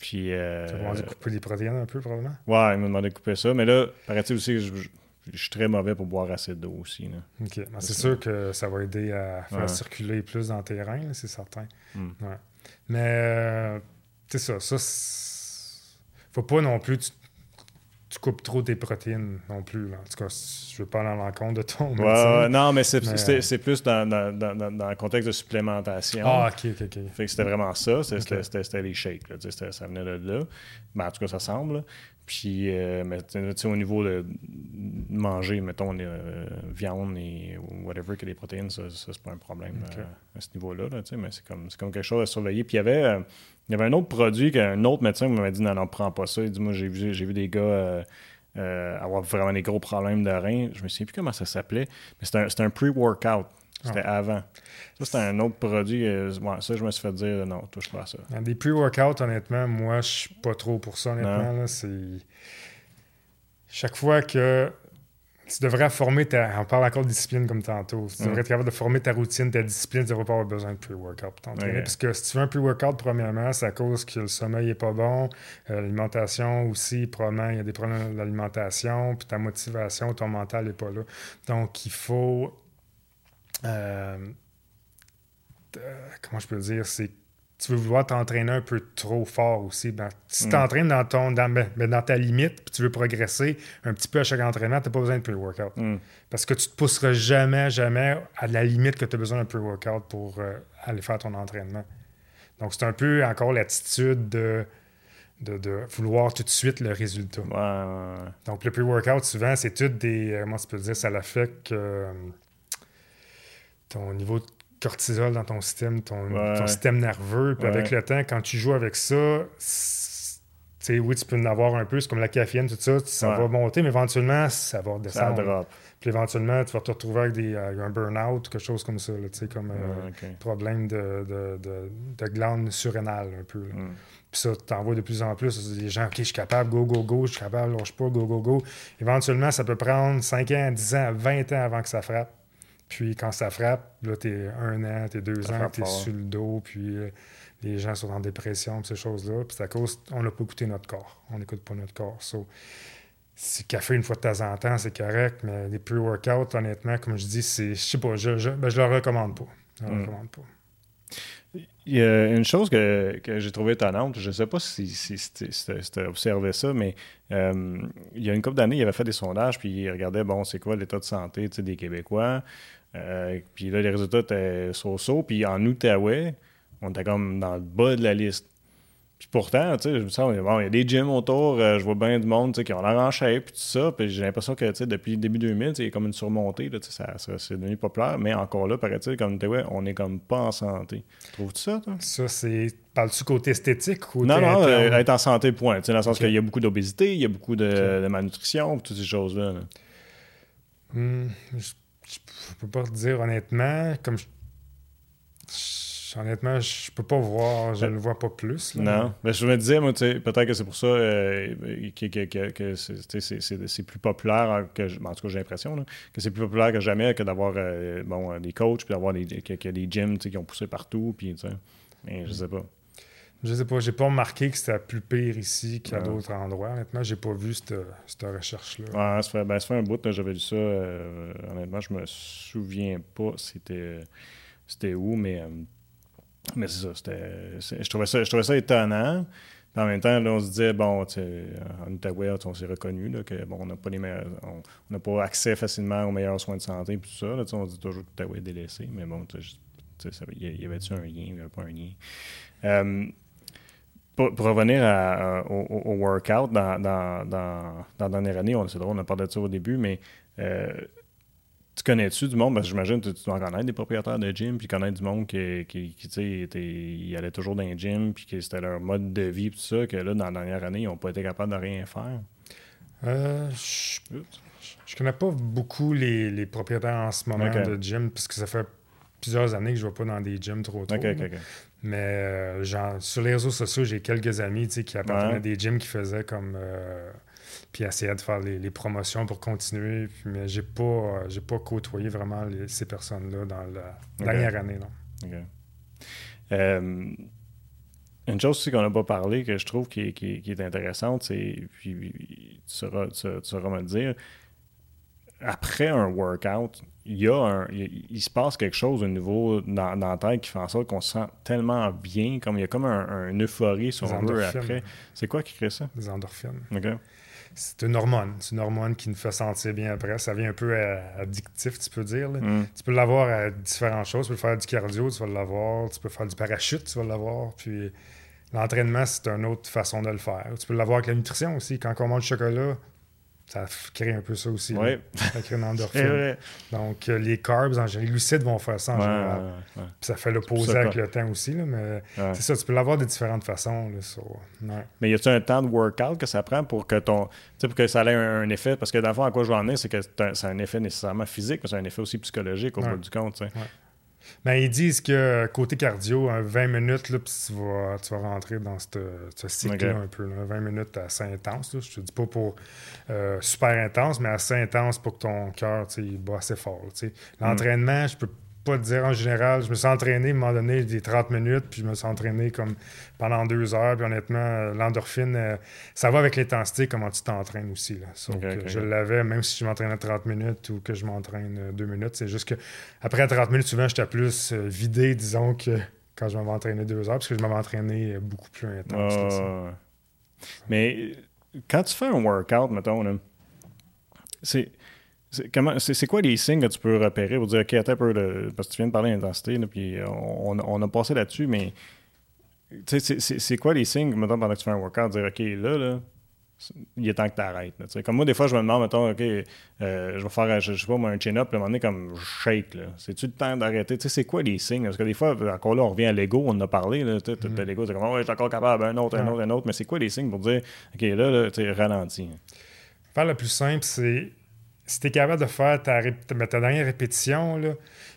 Puis, Tu vas demander de couper des protéines un peu, probablement. ouais, il m'a demandé de couper ça, mais là, paraît-il aussi que je, je- je suis très mauvais pour boire assez d'eau aussi. Là. OK. Ben, c'est ça. sûr que ça va aider à faire Ouais. circuler plus dans tes reins, c'est certain. Mm. Ouais. Mais, euh, c'est ça. Ça, c'est- faut pas non plus... Tu, tu coupes trop tes protéines non plus. Là. En tout cas, je veux pas aller à l'encontre de ton Ouais, non, mais c'est Mais, plus dans, dans, dans, dans- le contexte de supplémentation. Ah, OK, OK, OK. Fait que c'était vraiment ça. C'était les shakes. là, tu sais, ça venait de là. Ben, en tout cas, ça semble. Puis, euh, mais au niveau de manger, mettons, euh, viande et whatever, que les protéines, ça, ça c'est pas un problème euh, à ce niveau-là. là, mais c'est comme, c'est comme quelque chose à surveiller. Puis, il y avait, euh, il y avait un autre produit qu'un autre médecin m'avait dit non, non, prends pas ça. Il dit Moi, j'ai vu, vu des gars. avoir vraiment des gros problèmes de reins. Je me souviens plus comment ça s'appelait, mais c'était un, un pre-workout. C'était avant. Ça, c'était un autre produit. euh, ouais, ça, je me suis fait dire non, touche pas à ça. Dans des pre-workouts, honnêtement, moi, je suis pas trop pour ça, honnêtement. là. C'est... Chaque fois que tu devrais former ta... On parle encore de discipline comme tantôt. Tu devrais être capable de former ta routine, ta discipline. Tu devrais pas avoir besoin de pre-workout pour t'entraîner. Ok. Parce que si tu fais un pre-workout, premièrement, c'est à cause que le sommeil est pas bon. euh, l'alimentation aussi, probablement, il y a des problèmes de l'alimentation. Puis ta motivation, ton mental n'est pas là. Donc, il faut... euh, euh, comment je peux dire? C'est tu veux vouloir t'entraîner un peu trop fort aussi. Ben, si tu Mm. t'entraînes dans, ton, dans, ben, ben, dans ta limite, puis tu veux progresser un petit peu à chaque entraînement, tu n'as pas besoin de pre-workout. Hmm. Parce que tu te pousseras jamais, jamais à la limite que tu as besoin d'un pre-workout pour euh, aller faire ton entraînement. Donc, c'est un peu encore l'attitude de, de, de vouloir tout de suite le résultat. Ouais, ouais, ouais. Donc, le pre-workout, souvent, c'est tout des. Comment tu peux dire? Ça l'affecte euh, ton niveau de cortisol dans ton système, ton, Ouais. ton système nerveux. Puis Ouais. avec le temps, quand tu joues avec ça, tu sais, oui, tu peux en avoir un peu, c'est comme la caféine, tout ça, ça Ouais. va monter, mais éventuellement, ça va redescendre. Puis éventuellement, tu vas te retrouver avec des, un burn-out, quelque chose comme ça, sais, comme euh, Ah, ok. problème de, de, de, de glande surrénale un peu. là. Mm. Puis ça, tu vois de plus en plus. Les gens, OK, je suis capable, go, go, go, je suis capable, lâche pas, go, go, go. Éventuellement, ça peut prendre 5 ans, 10 ans, 20 ans avant que ça frappe. Puis quand ça frappe, là, t'es un an, t'es deux Ça ans, t'es sur le dos, puis euh, les gens sont en dépression, puis ces choses-là. Puis c'est à cause, on n'a pas écouté notre corps. On n'écoute pas notre corps. So, si café une fois de temps en temps, c'est correct, mais les pre-workouts, honnêtement, comme je dis, c'est, je sais pas, je, je, ben, je le recommande pas. Je le Mm. recommande pas. Il y a une chose que, que j'ai trouvée étonnante, je ne sais pas si, si, tu as observé ça, mais euh, il y a une couple d'années, il avait fait des sondages, puis il regardait, bon, c'est quoi l'état de santé des Québécois. Euh, puis là, les résultats étaient so-so, puis en Outaouais, on était comme dans le bas de la liste. Puis pourtant, tu sais, je me sens, bon, il y a des gyms autour, euh, je vois bien du monde tu sais, qui ont l'air en shape, puis tout ça, puis j'ai l'impression que tu sais, depuis le début 2000, tu sais, il y a comme une surmontée, là, tu sais, ça, ça- c'est devenu populaire, mais encore là, paraît-il, comme Outaouais, on est comme pas en santé. Trouves-tu ça, toi? Ça, c'est. Parles-tu côté esthétique ou Non, non, euh, être en santé, point. Tu sais, dans le sens qu'il y a beaucoup d'obésité, il y a beaucoup de, malnutrition, toutes ces choses-là. là. Hmm, je, je peux pas te dire honnêtement, comme je, je- honnêtement, je peux pas voir, je Ben, le vois pas plus. là. Non. Mais je me disais, moi, peut-être que c'est pour ça euh, que, que- que- que c'est- plus populaire, hein, que, je- en tout cas, j'ai l'impression, que c'est plus populaire que jamais que d'avoir euh, bon, euh, des coachs, puis d'avoir des, que, que des gyms qui ont poussé partout, puis. Mais je sais pas. Je sais pas, j'ai pas remarqué que c'était plus pire ici qu'à Ouais. d'autres endroits. Honnêtement, j'ai pas vu cette, cette recherche-là. Ouais, ça fait, ben, ça fait un bout, j'avais lu ça. euh, honnêtement, je me souviens pas c'était c'était où, mais, euh, mais c'est ça. c'était- Je trouvais ça, je trouvais ça étonnant. Puis en même temps, là, on se disait, bon, en Outaouais, on s'est reconnu là, que bon, on n'a pas les meilleurs, on n'a pas accès facilement aux meilleurs soins de santé et tout ça. Là, on se dit toujours que l'Outaouais est délaissé, mais bon, tu sais, je- tu sais, ça- il y, y avait-tu un lien, il n'y avait pas un lien. Euh, pour, pour revenir à- à- au, workout, dans, dans, dans, dans la dernière année, on, c'est drôle, on a parlé de ça au début, mais euh, tu connais-tu du monde? Parce que j'imagine que tu dois en connaître des propriétaires de gym, puis connaître du monde qui, qui, qui, tu sais, était- ils allaient toujours dans les gyms, puis que c'était leur mode de vie, puis tout ça, que là, dans la dernière année, ils n'ont pas été capables de rien faire. Euh, je, je connais pas beaucoup les, les propriétaires en ce moment de gym, puisque ça fait plusieurs années que je vais pas dans des gyms trop là. Mais euh, genre, sur les réseaux sociaux, j'ai quelques amis qui appartenaient Ouais. à des gyms qui faisaient comme. euh, puis essayaient de faire les, les promotions pour continuer. Puis, mais j'ai pas, euh, j'ai pas côtoyé vraiment les- ces personnes-là dans la dernière année. Non. OK. Une chose aussi qu'on n'a pas parlé, que je trouve qui est, qui est- qui est intéressante, c'est, puis tu sauras, tu, tu sauras me le dire, après un workout, il y a un, il, il se passe quelque chose au niveau dans, dans la tête qui fait en sorte qu'on se sent tellement bien, comme il y a comme un, un euphorie, Des on veut, après. C'est quoi qui crée ça? Des endorphines. C'est une hormone. C'est une hormone qui nous fait sentir bien après. Ça vient un peu euh, addictif, tu peux dire. Mm. Tu peux l'avoir à différentes choses. Tu peux faire du cardio, tu vas l'avoir. Tu peux faire du parachute, tu vas l'avoir. Puis l'entraînement, c'est une autre façon de le faire. Tu peux l'avoir avec la nutrition aussi. Quand on mange du chocolat, ça crée un peu ça aussi. là. Oui, Ça crée une endorphine. Donc, euh, les carbs, en général, les glucides vont faire ça en Ouais, général. ouais, ouais. Puis ça fait l'opposé avec le temps aussi. Là, mais c'est ça, tu peux l'avoir de différentes façons. Là. Mais y a-tu un temps de workout que ça prend pour que ton. Tu sais, pour que ça ait un, un effet? Parce que dans le fond, à quoi je veux en venir, c'est que c'est un, un effet nécessairement physique, mais c'est un effet aussi psychologique au bout du compte. Mais ils disent que côté cardio, un 20 minutes, là, puis tu vas, tu vas rentrer dans ce ce cycle-là Ok. un peu. là. 20 minutes assez intense. Là. Je te dis pas pour euh, super intense, mais assez intense pour que ton cœur bat assez fort. sais. L'entraînement, je peux pas dire en général. Je me suis entraîné à un moment donné des 30 minutes, puis je me suis entraîné comme pendant deux heures. Puis honnêtement, euh, l'endorphine, euh, ça va avec l'intensité, comment tu t'entraînes aussi. Là. Je l'avais, même si je m'entraînais 30 minutes ou que je m'entraîne euh, deux minutes. C'est juste que après 30 minutes, souvent, j'étais plus vidé, disons, que quand je m'avais entraîné deux heures, parce que je m'avais entraîné beaucoup plus intense. ça. Mais quand tu fais un workout, mettons, c'est. C'est quoi les signes que tu peux repérer pour dire, OK, attends un peu, parce que tu viens de parler d'intensité, puis on, on a passé là-dessus, mais c'est- quoi les signes, mettons, pendant que tu fais un workout, dire, OK, là, là, il est temps que tu arrêtes. Comme moi, des fois, je me demande, mettons, OK, euh, je vais faire, je, je sais pas, moi, un chin-up, à un moment donné, comme je shake. là. C'est-tu le temps d'arrêter? Tu sais, c'est quoi les signes? Parce que des fois, encore là, on revient à l'ego, on en a parlé. Là, tu t'as l'ego, c'est comme, ouais, je suis encore capable, un autre, un autre, un autre. Mais c'est quoi les signes pour dire, OK, là, là tu ralentis? Faire le plus simple, c'est si tu es capable de faire ta, ta dernière répétition, là,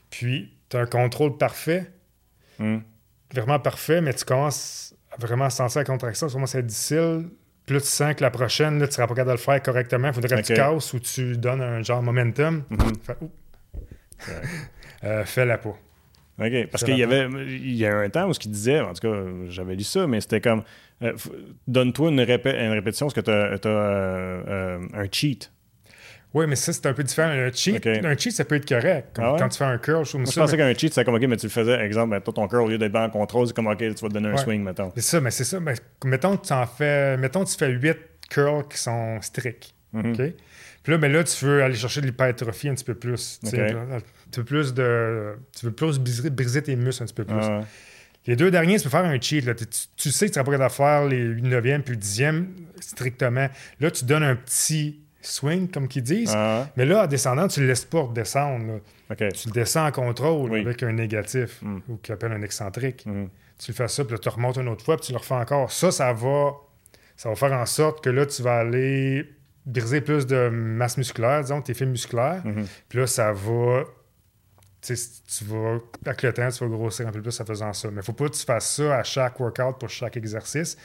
puis tu as un contrôle parfait, Hmm. vraiment parfait, mais tu commences à vraiment sentir la contraction, à être difficile. Là, tu sens que la prochaine, là, tu seras pas capable de le faire correctement. Il faudrait que tu casses ou tu donnes un genre momentum. Mhm. Fait, euh, Fais-la pas. OK. Parce C'est qu'il y avait il y a un temps où ce qu'il disait, en tout cas, j'avais lu ça, mais c'était comme euh, donne-toi une, répé- une répétition parce que tu as, un cheat. Oui, mais ça, c'est un peu différent. Un cheat, un cheat ça peut être correct. Comme Ah ouais? Quand tu fais un curl, je trouve Moi, je ça. pensais mais- qu'un cheat, c'était comme OK, mais tu le faisais, exemple, toi, ton cœur, au lieu d'être en contrôle, c'est comme OK, tu vas te donner un swing, mettons. C'est ça, mais c'est ça. Mais mettons que tu en fais. Mettons que tu fais 8 curls qui sont stricts. Mhm. OK? Puis là, mais là, tu veux aller chercher de l'hypertrophie un petit peu plus. tu veux plus de. Tu veux plus briser, briser tes muscles un petit peu plus. Ah, ouais. Les deux derniers, tu peux faire un cheat. là. Tu, tu sais que tu seras pas capable de faire les 9e puis le 10e strictement. Là, tu donnes un petit swing, comme qu'ils disent. Ah, Mais là, en descendant, tu ne le laisses pas. OK. Tu le descends en contrôle Oui. avec un négatif, Mm. ou qu'on appelle un excentrique. Mhm. Tu le fais ça, puis là, tu remontes une autre fois, puis tu le refais encore. Ça, ça va, ça va faire en sorte que là, tu vas aller briser plus de masse musculaire, disons, tes fibres musculaires. Mhm. Puis là, ça va. Tu vas, avec le temps, tu vas grossir un peu plus en faisant ça. Mais faut pas que tu fasses ça à chaque workout pour chaque exercice.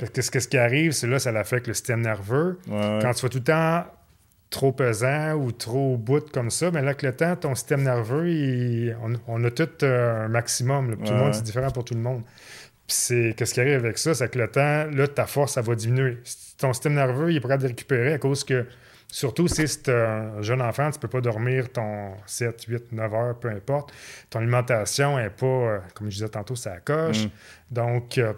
Parce que ce, que ce qui arrive, c'est là, ça affecte le système nerveux. Ouais, ouais. Quand tu vas tout le temps trop pesant ou trop au bout comme ça, mais là, avec le temps, ton système nerveux, il- on, on a tout euh, un maximum. là. Tout le monde, c'est différent pour tout le monde. Puis c'est qu'est-ce qui arrive avec ça, c'est que le temps, là, ta force, ça va diminuer. Ton système nerveux, il est pas capable de récupérer à cause que, surtout si c'est un jeune enfant, tu peux pas dormir ton 7, 8, 9 heures, peu importe. Ton alimentation est pas, euh, comme je disais tantôt, ça coche. Mm. Donc, euh,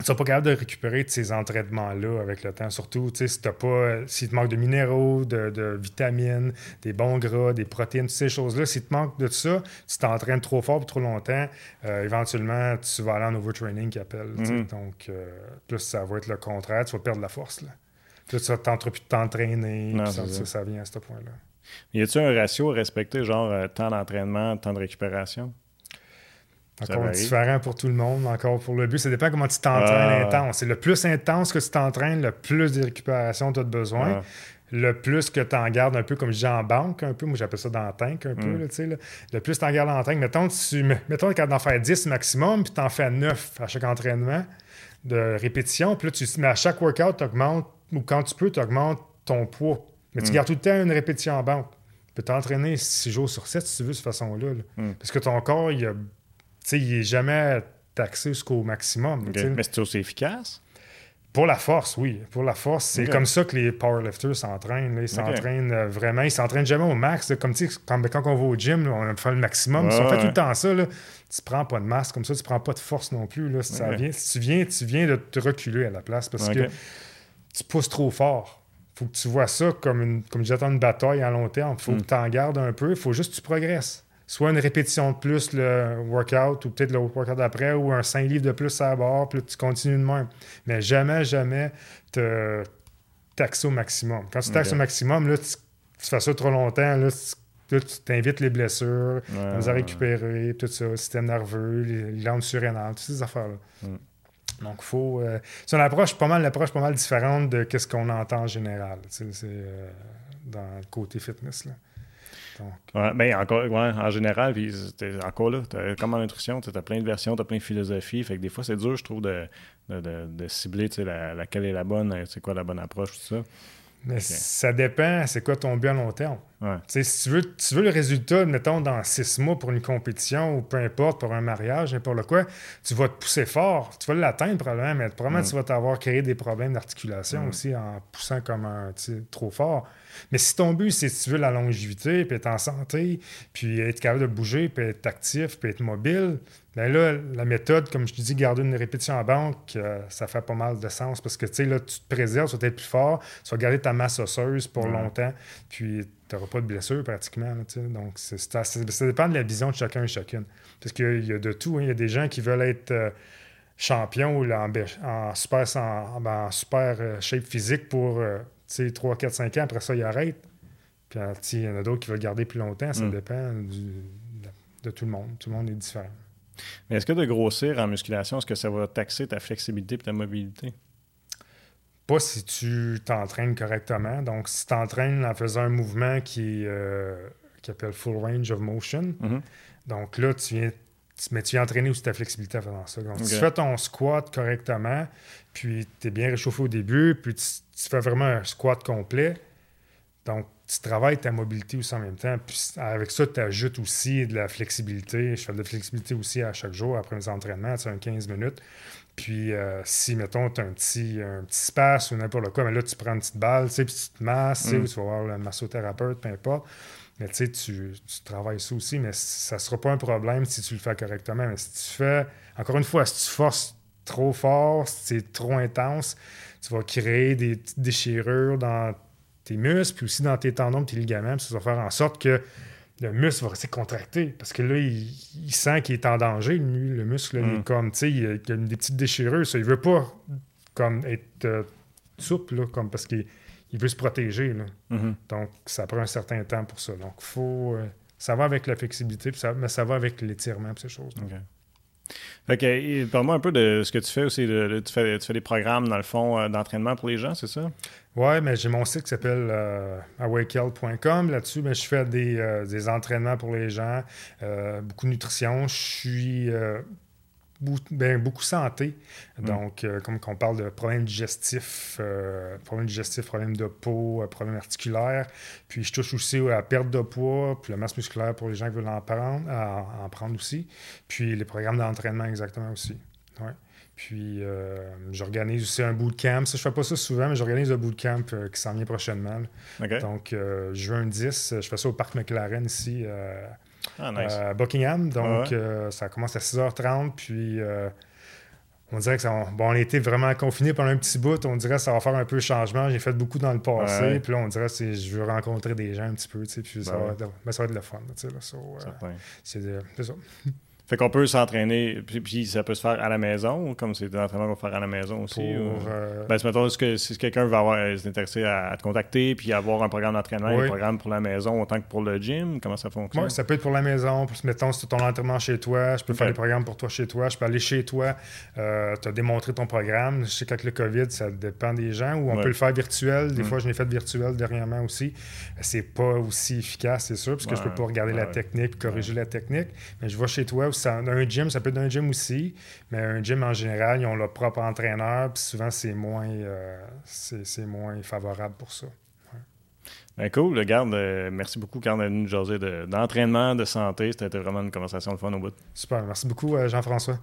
tu seras pas capable de récupérer de ces entraînements-là avec le temps. Surtout, tu sais, si t'as pas, s'il te manque de minéraux, de, de vitamines, des bons gras, des protéines, toutes ces choses-là, s'il te manque de ça, tu t'entraînes trop fort pour trop longtemps, euh, éventuellement, tu vas aller en overtraining, tu sais. Mhm. Donc, euh, plus ça va être le contraire, tu vas perdre la force. Là. Puis là, tu vas t'entre- plus de t'entraîner, ça, ça, ça. ça vient à ce point-là. Y a-tu un ratio à respecter, genre euh, temps d'entraînement, temps de récupération? Ça Encore différent pour tout le monde, encore pour le but. Ça dépend comment tu t'entraînes Ah. intense. C'est le plus intense que tu t'entraînes, le plus de récupération tu as besoin. Ah. Le plus que tu en gardes un peu, comme je dis en banque, un peu, moi j'appelle ça dans le tank un peu, Mm. là, là. le plus tu en gardes en tank, mettons, tu, mettons que tu en faire 10 maximum, puis tu en fais 9 à chaque entraînement de répétition, puis là, tu, mais à chaque workout, tu augmentes, ou quand tu peux, tu augmentes ton poids. Mais tu Mm. gardes tout le temps une répétition en banque. Tu peux t'entraîner 6 jours sur 7 si tu veux, de cette façon-là. là. Mm. Parce que ton corps, il, a- il est jamais taxé jusqu'au maximum. Mais c'est aussi efficace? Pour la force, oui. Pour la force, c'est comme ça que les powerlifters s'entraînent. là. Ils s'entraînent euh, vraiment. Ils s'entraînent jamais au max. là. Comme tu sais, quand, quand on va au gym, là, on faire le maximum. si on fait ouais. tout le temps ça, là, tu prends pas de masse comme ça, tu prends pas de force non plus. Là. Si, ça vient, si tu viens, tu viens de te reculer à la place parce que tu pousses trop fort. faut que tu vois ça comme, une, comme j'attends une bataille à long terme. faut Mm. que tu en gardes un peu. Il faut juste que tu progresses. Soit une répétition de plus le workout, ou peut-être le workout d'après, ou un 5 livres de plus à la barre, puis tu continues de même. Mais jamais, jamais te taxer au maximum. Quand tu taxes au maximum, là, tu, tu fais ça trop longtemps, là, tu, là, tu t'invites les blessures, Ouais, les à ouais, récupérer, tout ça, le système nerveux, les les surrénales, toutes ces affaires-là. Mm. Donc, il faut. euh, c'est une approche pas mal, l'approche pas mal différente de ce qu'on entend en général. C'est euh, dans le côté fitness. Là. Donc, Ouais, ben encore, ouais, en général, puis encore là, t'as- comme en nutrition, tu as plein de versions, tu as plein de philosophies. Fait que des fois, c'est dur, je trouve, de, de, de- de cibler la, laquelle est la bonne, euh, c'est quoi la bonne approche, tout ça. mais ça dépend, c'est quoi ton but à long terme? Ouais. Si tu veux, tu veux le résultat, mettons, dans six mois pour une compétition ou peu importe, pour un mariage, n'importe quoi, tu vas te pousser fort. Tu vas l'atteindre probablement, mais probablement Mm. tu vas t'avoir créé des problèmes d'articulation Mm. aussi en poussant comme un, tu sais, trop fort. Mais si ton but, c'est si tu veux la longévité, puis être en santé, puis être capable de bouger, puis être actif, puis être mobile, bien là, la méthode, comme je te dis, garder une répétition en banque, euh, ça fait pas mal de sens parce que, tu sais, là, tu te préserves, tu vas être plus fort, tu vas garder ta masse osseuse pour longtemps, puis n'auras pas de blessure pratiquement. là. Donc, assez- ça dépend de la vision de chacun et chacune. Parce qu'il y a de tout. hein. Il y a des gens qui veulent être euh, champions ou là, en, super, en, en super euh, shape physique pour euh, tu sais, 3, 4, 5 ans. Après ça, ils arrêtent. Puis il y en a d'autres qui veulent garder plus longtemps. Ça Mm. dépend du- de tout le monde. Tout le monde est différent. Mais est-ce que de grossir en musculation, est-ce que ça va taxer ta flexibilité et ta mobilité? Pas si tu t'entraînes correctement. Donc, si tu t'entraînes en faisant un mouvement qui, euh, qui appelle full range of motion, Mhm. donc là, tu viens, tu, mais tu viens entraîner aussi ta flexibilité en faisant ça. Donc, Ok. tu fais ton squat correctement, puis tu es bien réchauffé au début, puis tu, tu fais vraiment un squat complet. Donc, tu travailles ta mobilité aussi en même temps. Puis avec ça, tu ajoutes aussi de la flexibilité. Je fais de la flexibilité aussi à chaque jour après mes entraînements, c'est un 15 minutes. Puis euh, si, mettons, tu as un petit, un petit space ou n'importe quoi, mais là, tu prends une petite balle, tu sais, puis tu te masses, tu sais, Mm. ou tu vas voir le massothérapeute, peu importe. Mais tu sais, tu, tu travailles ça aussi, mais ça ne sera pas un problème si tu le fais correctement. Mais si tu fais, encore une fois, si tu forces trop fort, si c'est trop intense, tu vas créer des petites déchirures dans tes muscles, puis aussi dans tes tendons, tes ligaments, puis ça va faire en sorte que le muscle va rester contracté. Parce que là, il, il sent qu'il est en danger, lui, le muscle. là, il Mm. est comme, tu sais, il, a- il a des petites déchirures. Ça, il veut pas comme être euh, souple, là, comme parce qu'il il veut se protéger. là. Mhm. Donc, ça prend un certain temps pour ça. Donc, faut. euh, ça va avec la flexibilité, puis ça, mais ça va avec l'étirement, puis ces choses. Fait que, parle-moi un peu de ce que tu fais aussi. tu, fais, des programmes, dans le fond, euh, d'entraînement pour les gens, c'est ça? Ouais, mais j'ai mon site qui s'appelle euh, awakehealth.com. Là-dessus, ben, je fais des, euh, des entraînements pour les gens, euh, beaucoup de nutrition. Je suis ben, beaucoup santé. Mm. Donc, euh, comme qu'on parle de problèmes digestifs, euh, problèmes digestifs, problèmes de peau, euh, problèmes articulaires. Puis, je touche aussi à la perte de poids, puis la masse musculaire pour les gens qui veulent en prendre, en prendre aussi. Puis, les programmes d'entraînement exactement aussi. Ouais. Puis, j'organise aussi un bootcamp. Ça, je fais pas ça souvent, mais j'organise un bootcamp qui s'en vient prochainement. là. OK. Donc, juin 10, je fais ça au Parc McLaren ici Ah, nice. à Buckingham. Donc, Ouais. euh, ça commence à 6h30. Puis, euh, on dirait que ça, bon, on a été vraiment confinés pendant un petit bout. On dirait que ça va faire un peu changement. J'ai fait beaucoup dans le passé. Ouais. Puis là, on dirait que je veux rencontrer des gens un petit peu. tu sais, Puis ça, Ben va ouais. être, mais ça va être le fun. tu sais, là, so, euh, Certain. c'est de- c'est ça. Fait qu'on peut s'entraîner, puis, puis ça peut se faire à la maison, comme c'est des entraînements qu'on peut faire à la maison aussi. Pour, ou- euh, Ben, c'est mettons, que si quelqu'un veut avoir, est intéressé à, à te contacter puis avoir un programme d'entraînement, Oui. un programme pour la maison autant que pour le gym, comment ça fonctionne? Ouais, ça peut être pour la maison. Puis, mettons, si tu ton entraînement chez toi, je peux faire des programmes pour toi chez toi. Je peux aller chez toi, euh, te démontrer ton programme. Je sais qu'avec le COVID, ça dépend des gens. Ou on Ouais. peut le faire virtuel. Des Mm. fois, je l'ai fait virtuel dernièrement aussi. C'est pas aussi efficace, c'est sûr, parce que je peux Ouais. pas regarder la Ouais. technique, corriger la technique. Mais je vais chez toi. ou ça- un gym, ça peut être un gym aussi. Mais un gym, en général, ils ont leur propre entraîneur. Puis souvent, c'est moins, euh, c'est c'est moins favorable pour ça. Ben cool, regarde, euh, merci beaucoup, Carl, d'être venu nous jaser de- d'entraînement, de santé. C'était vraiment une conversation de fun au bout. Super. Merci beaucoup, euh, Jean-François.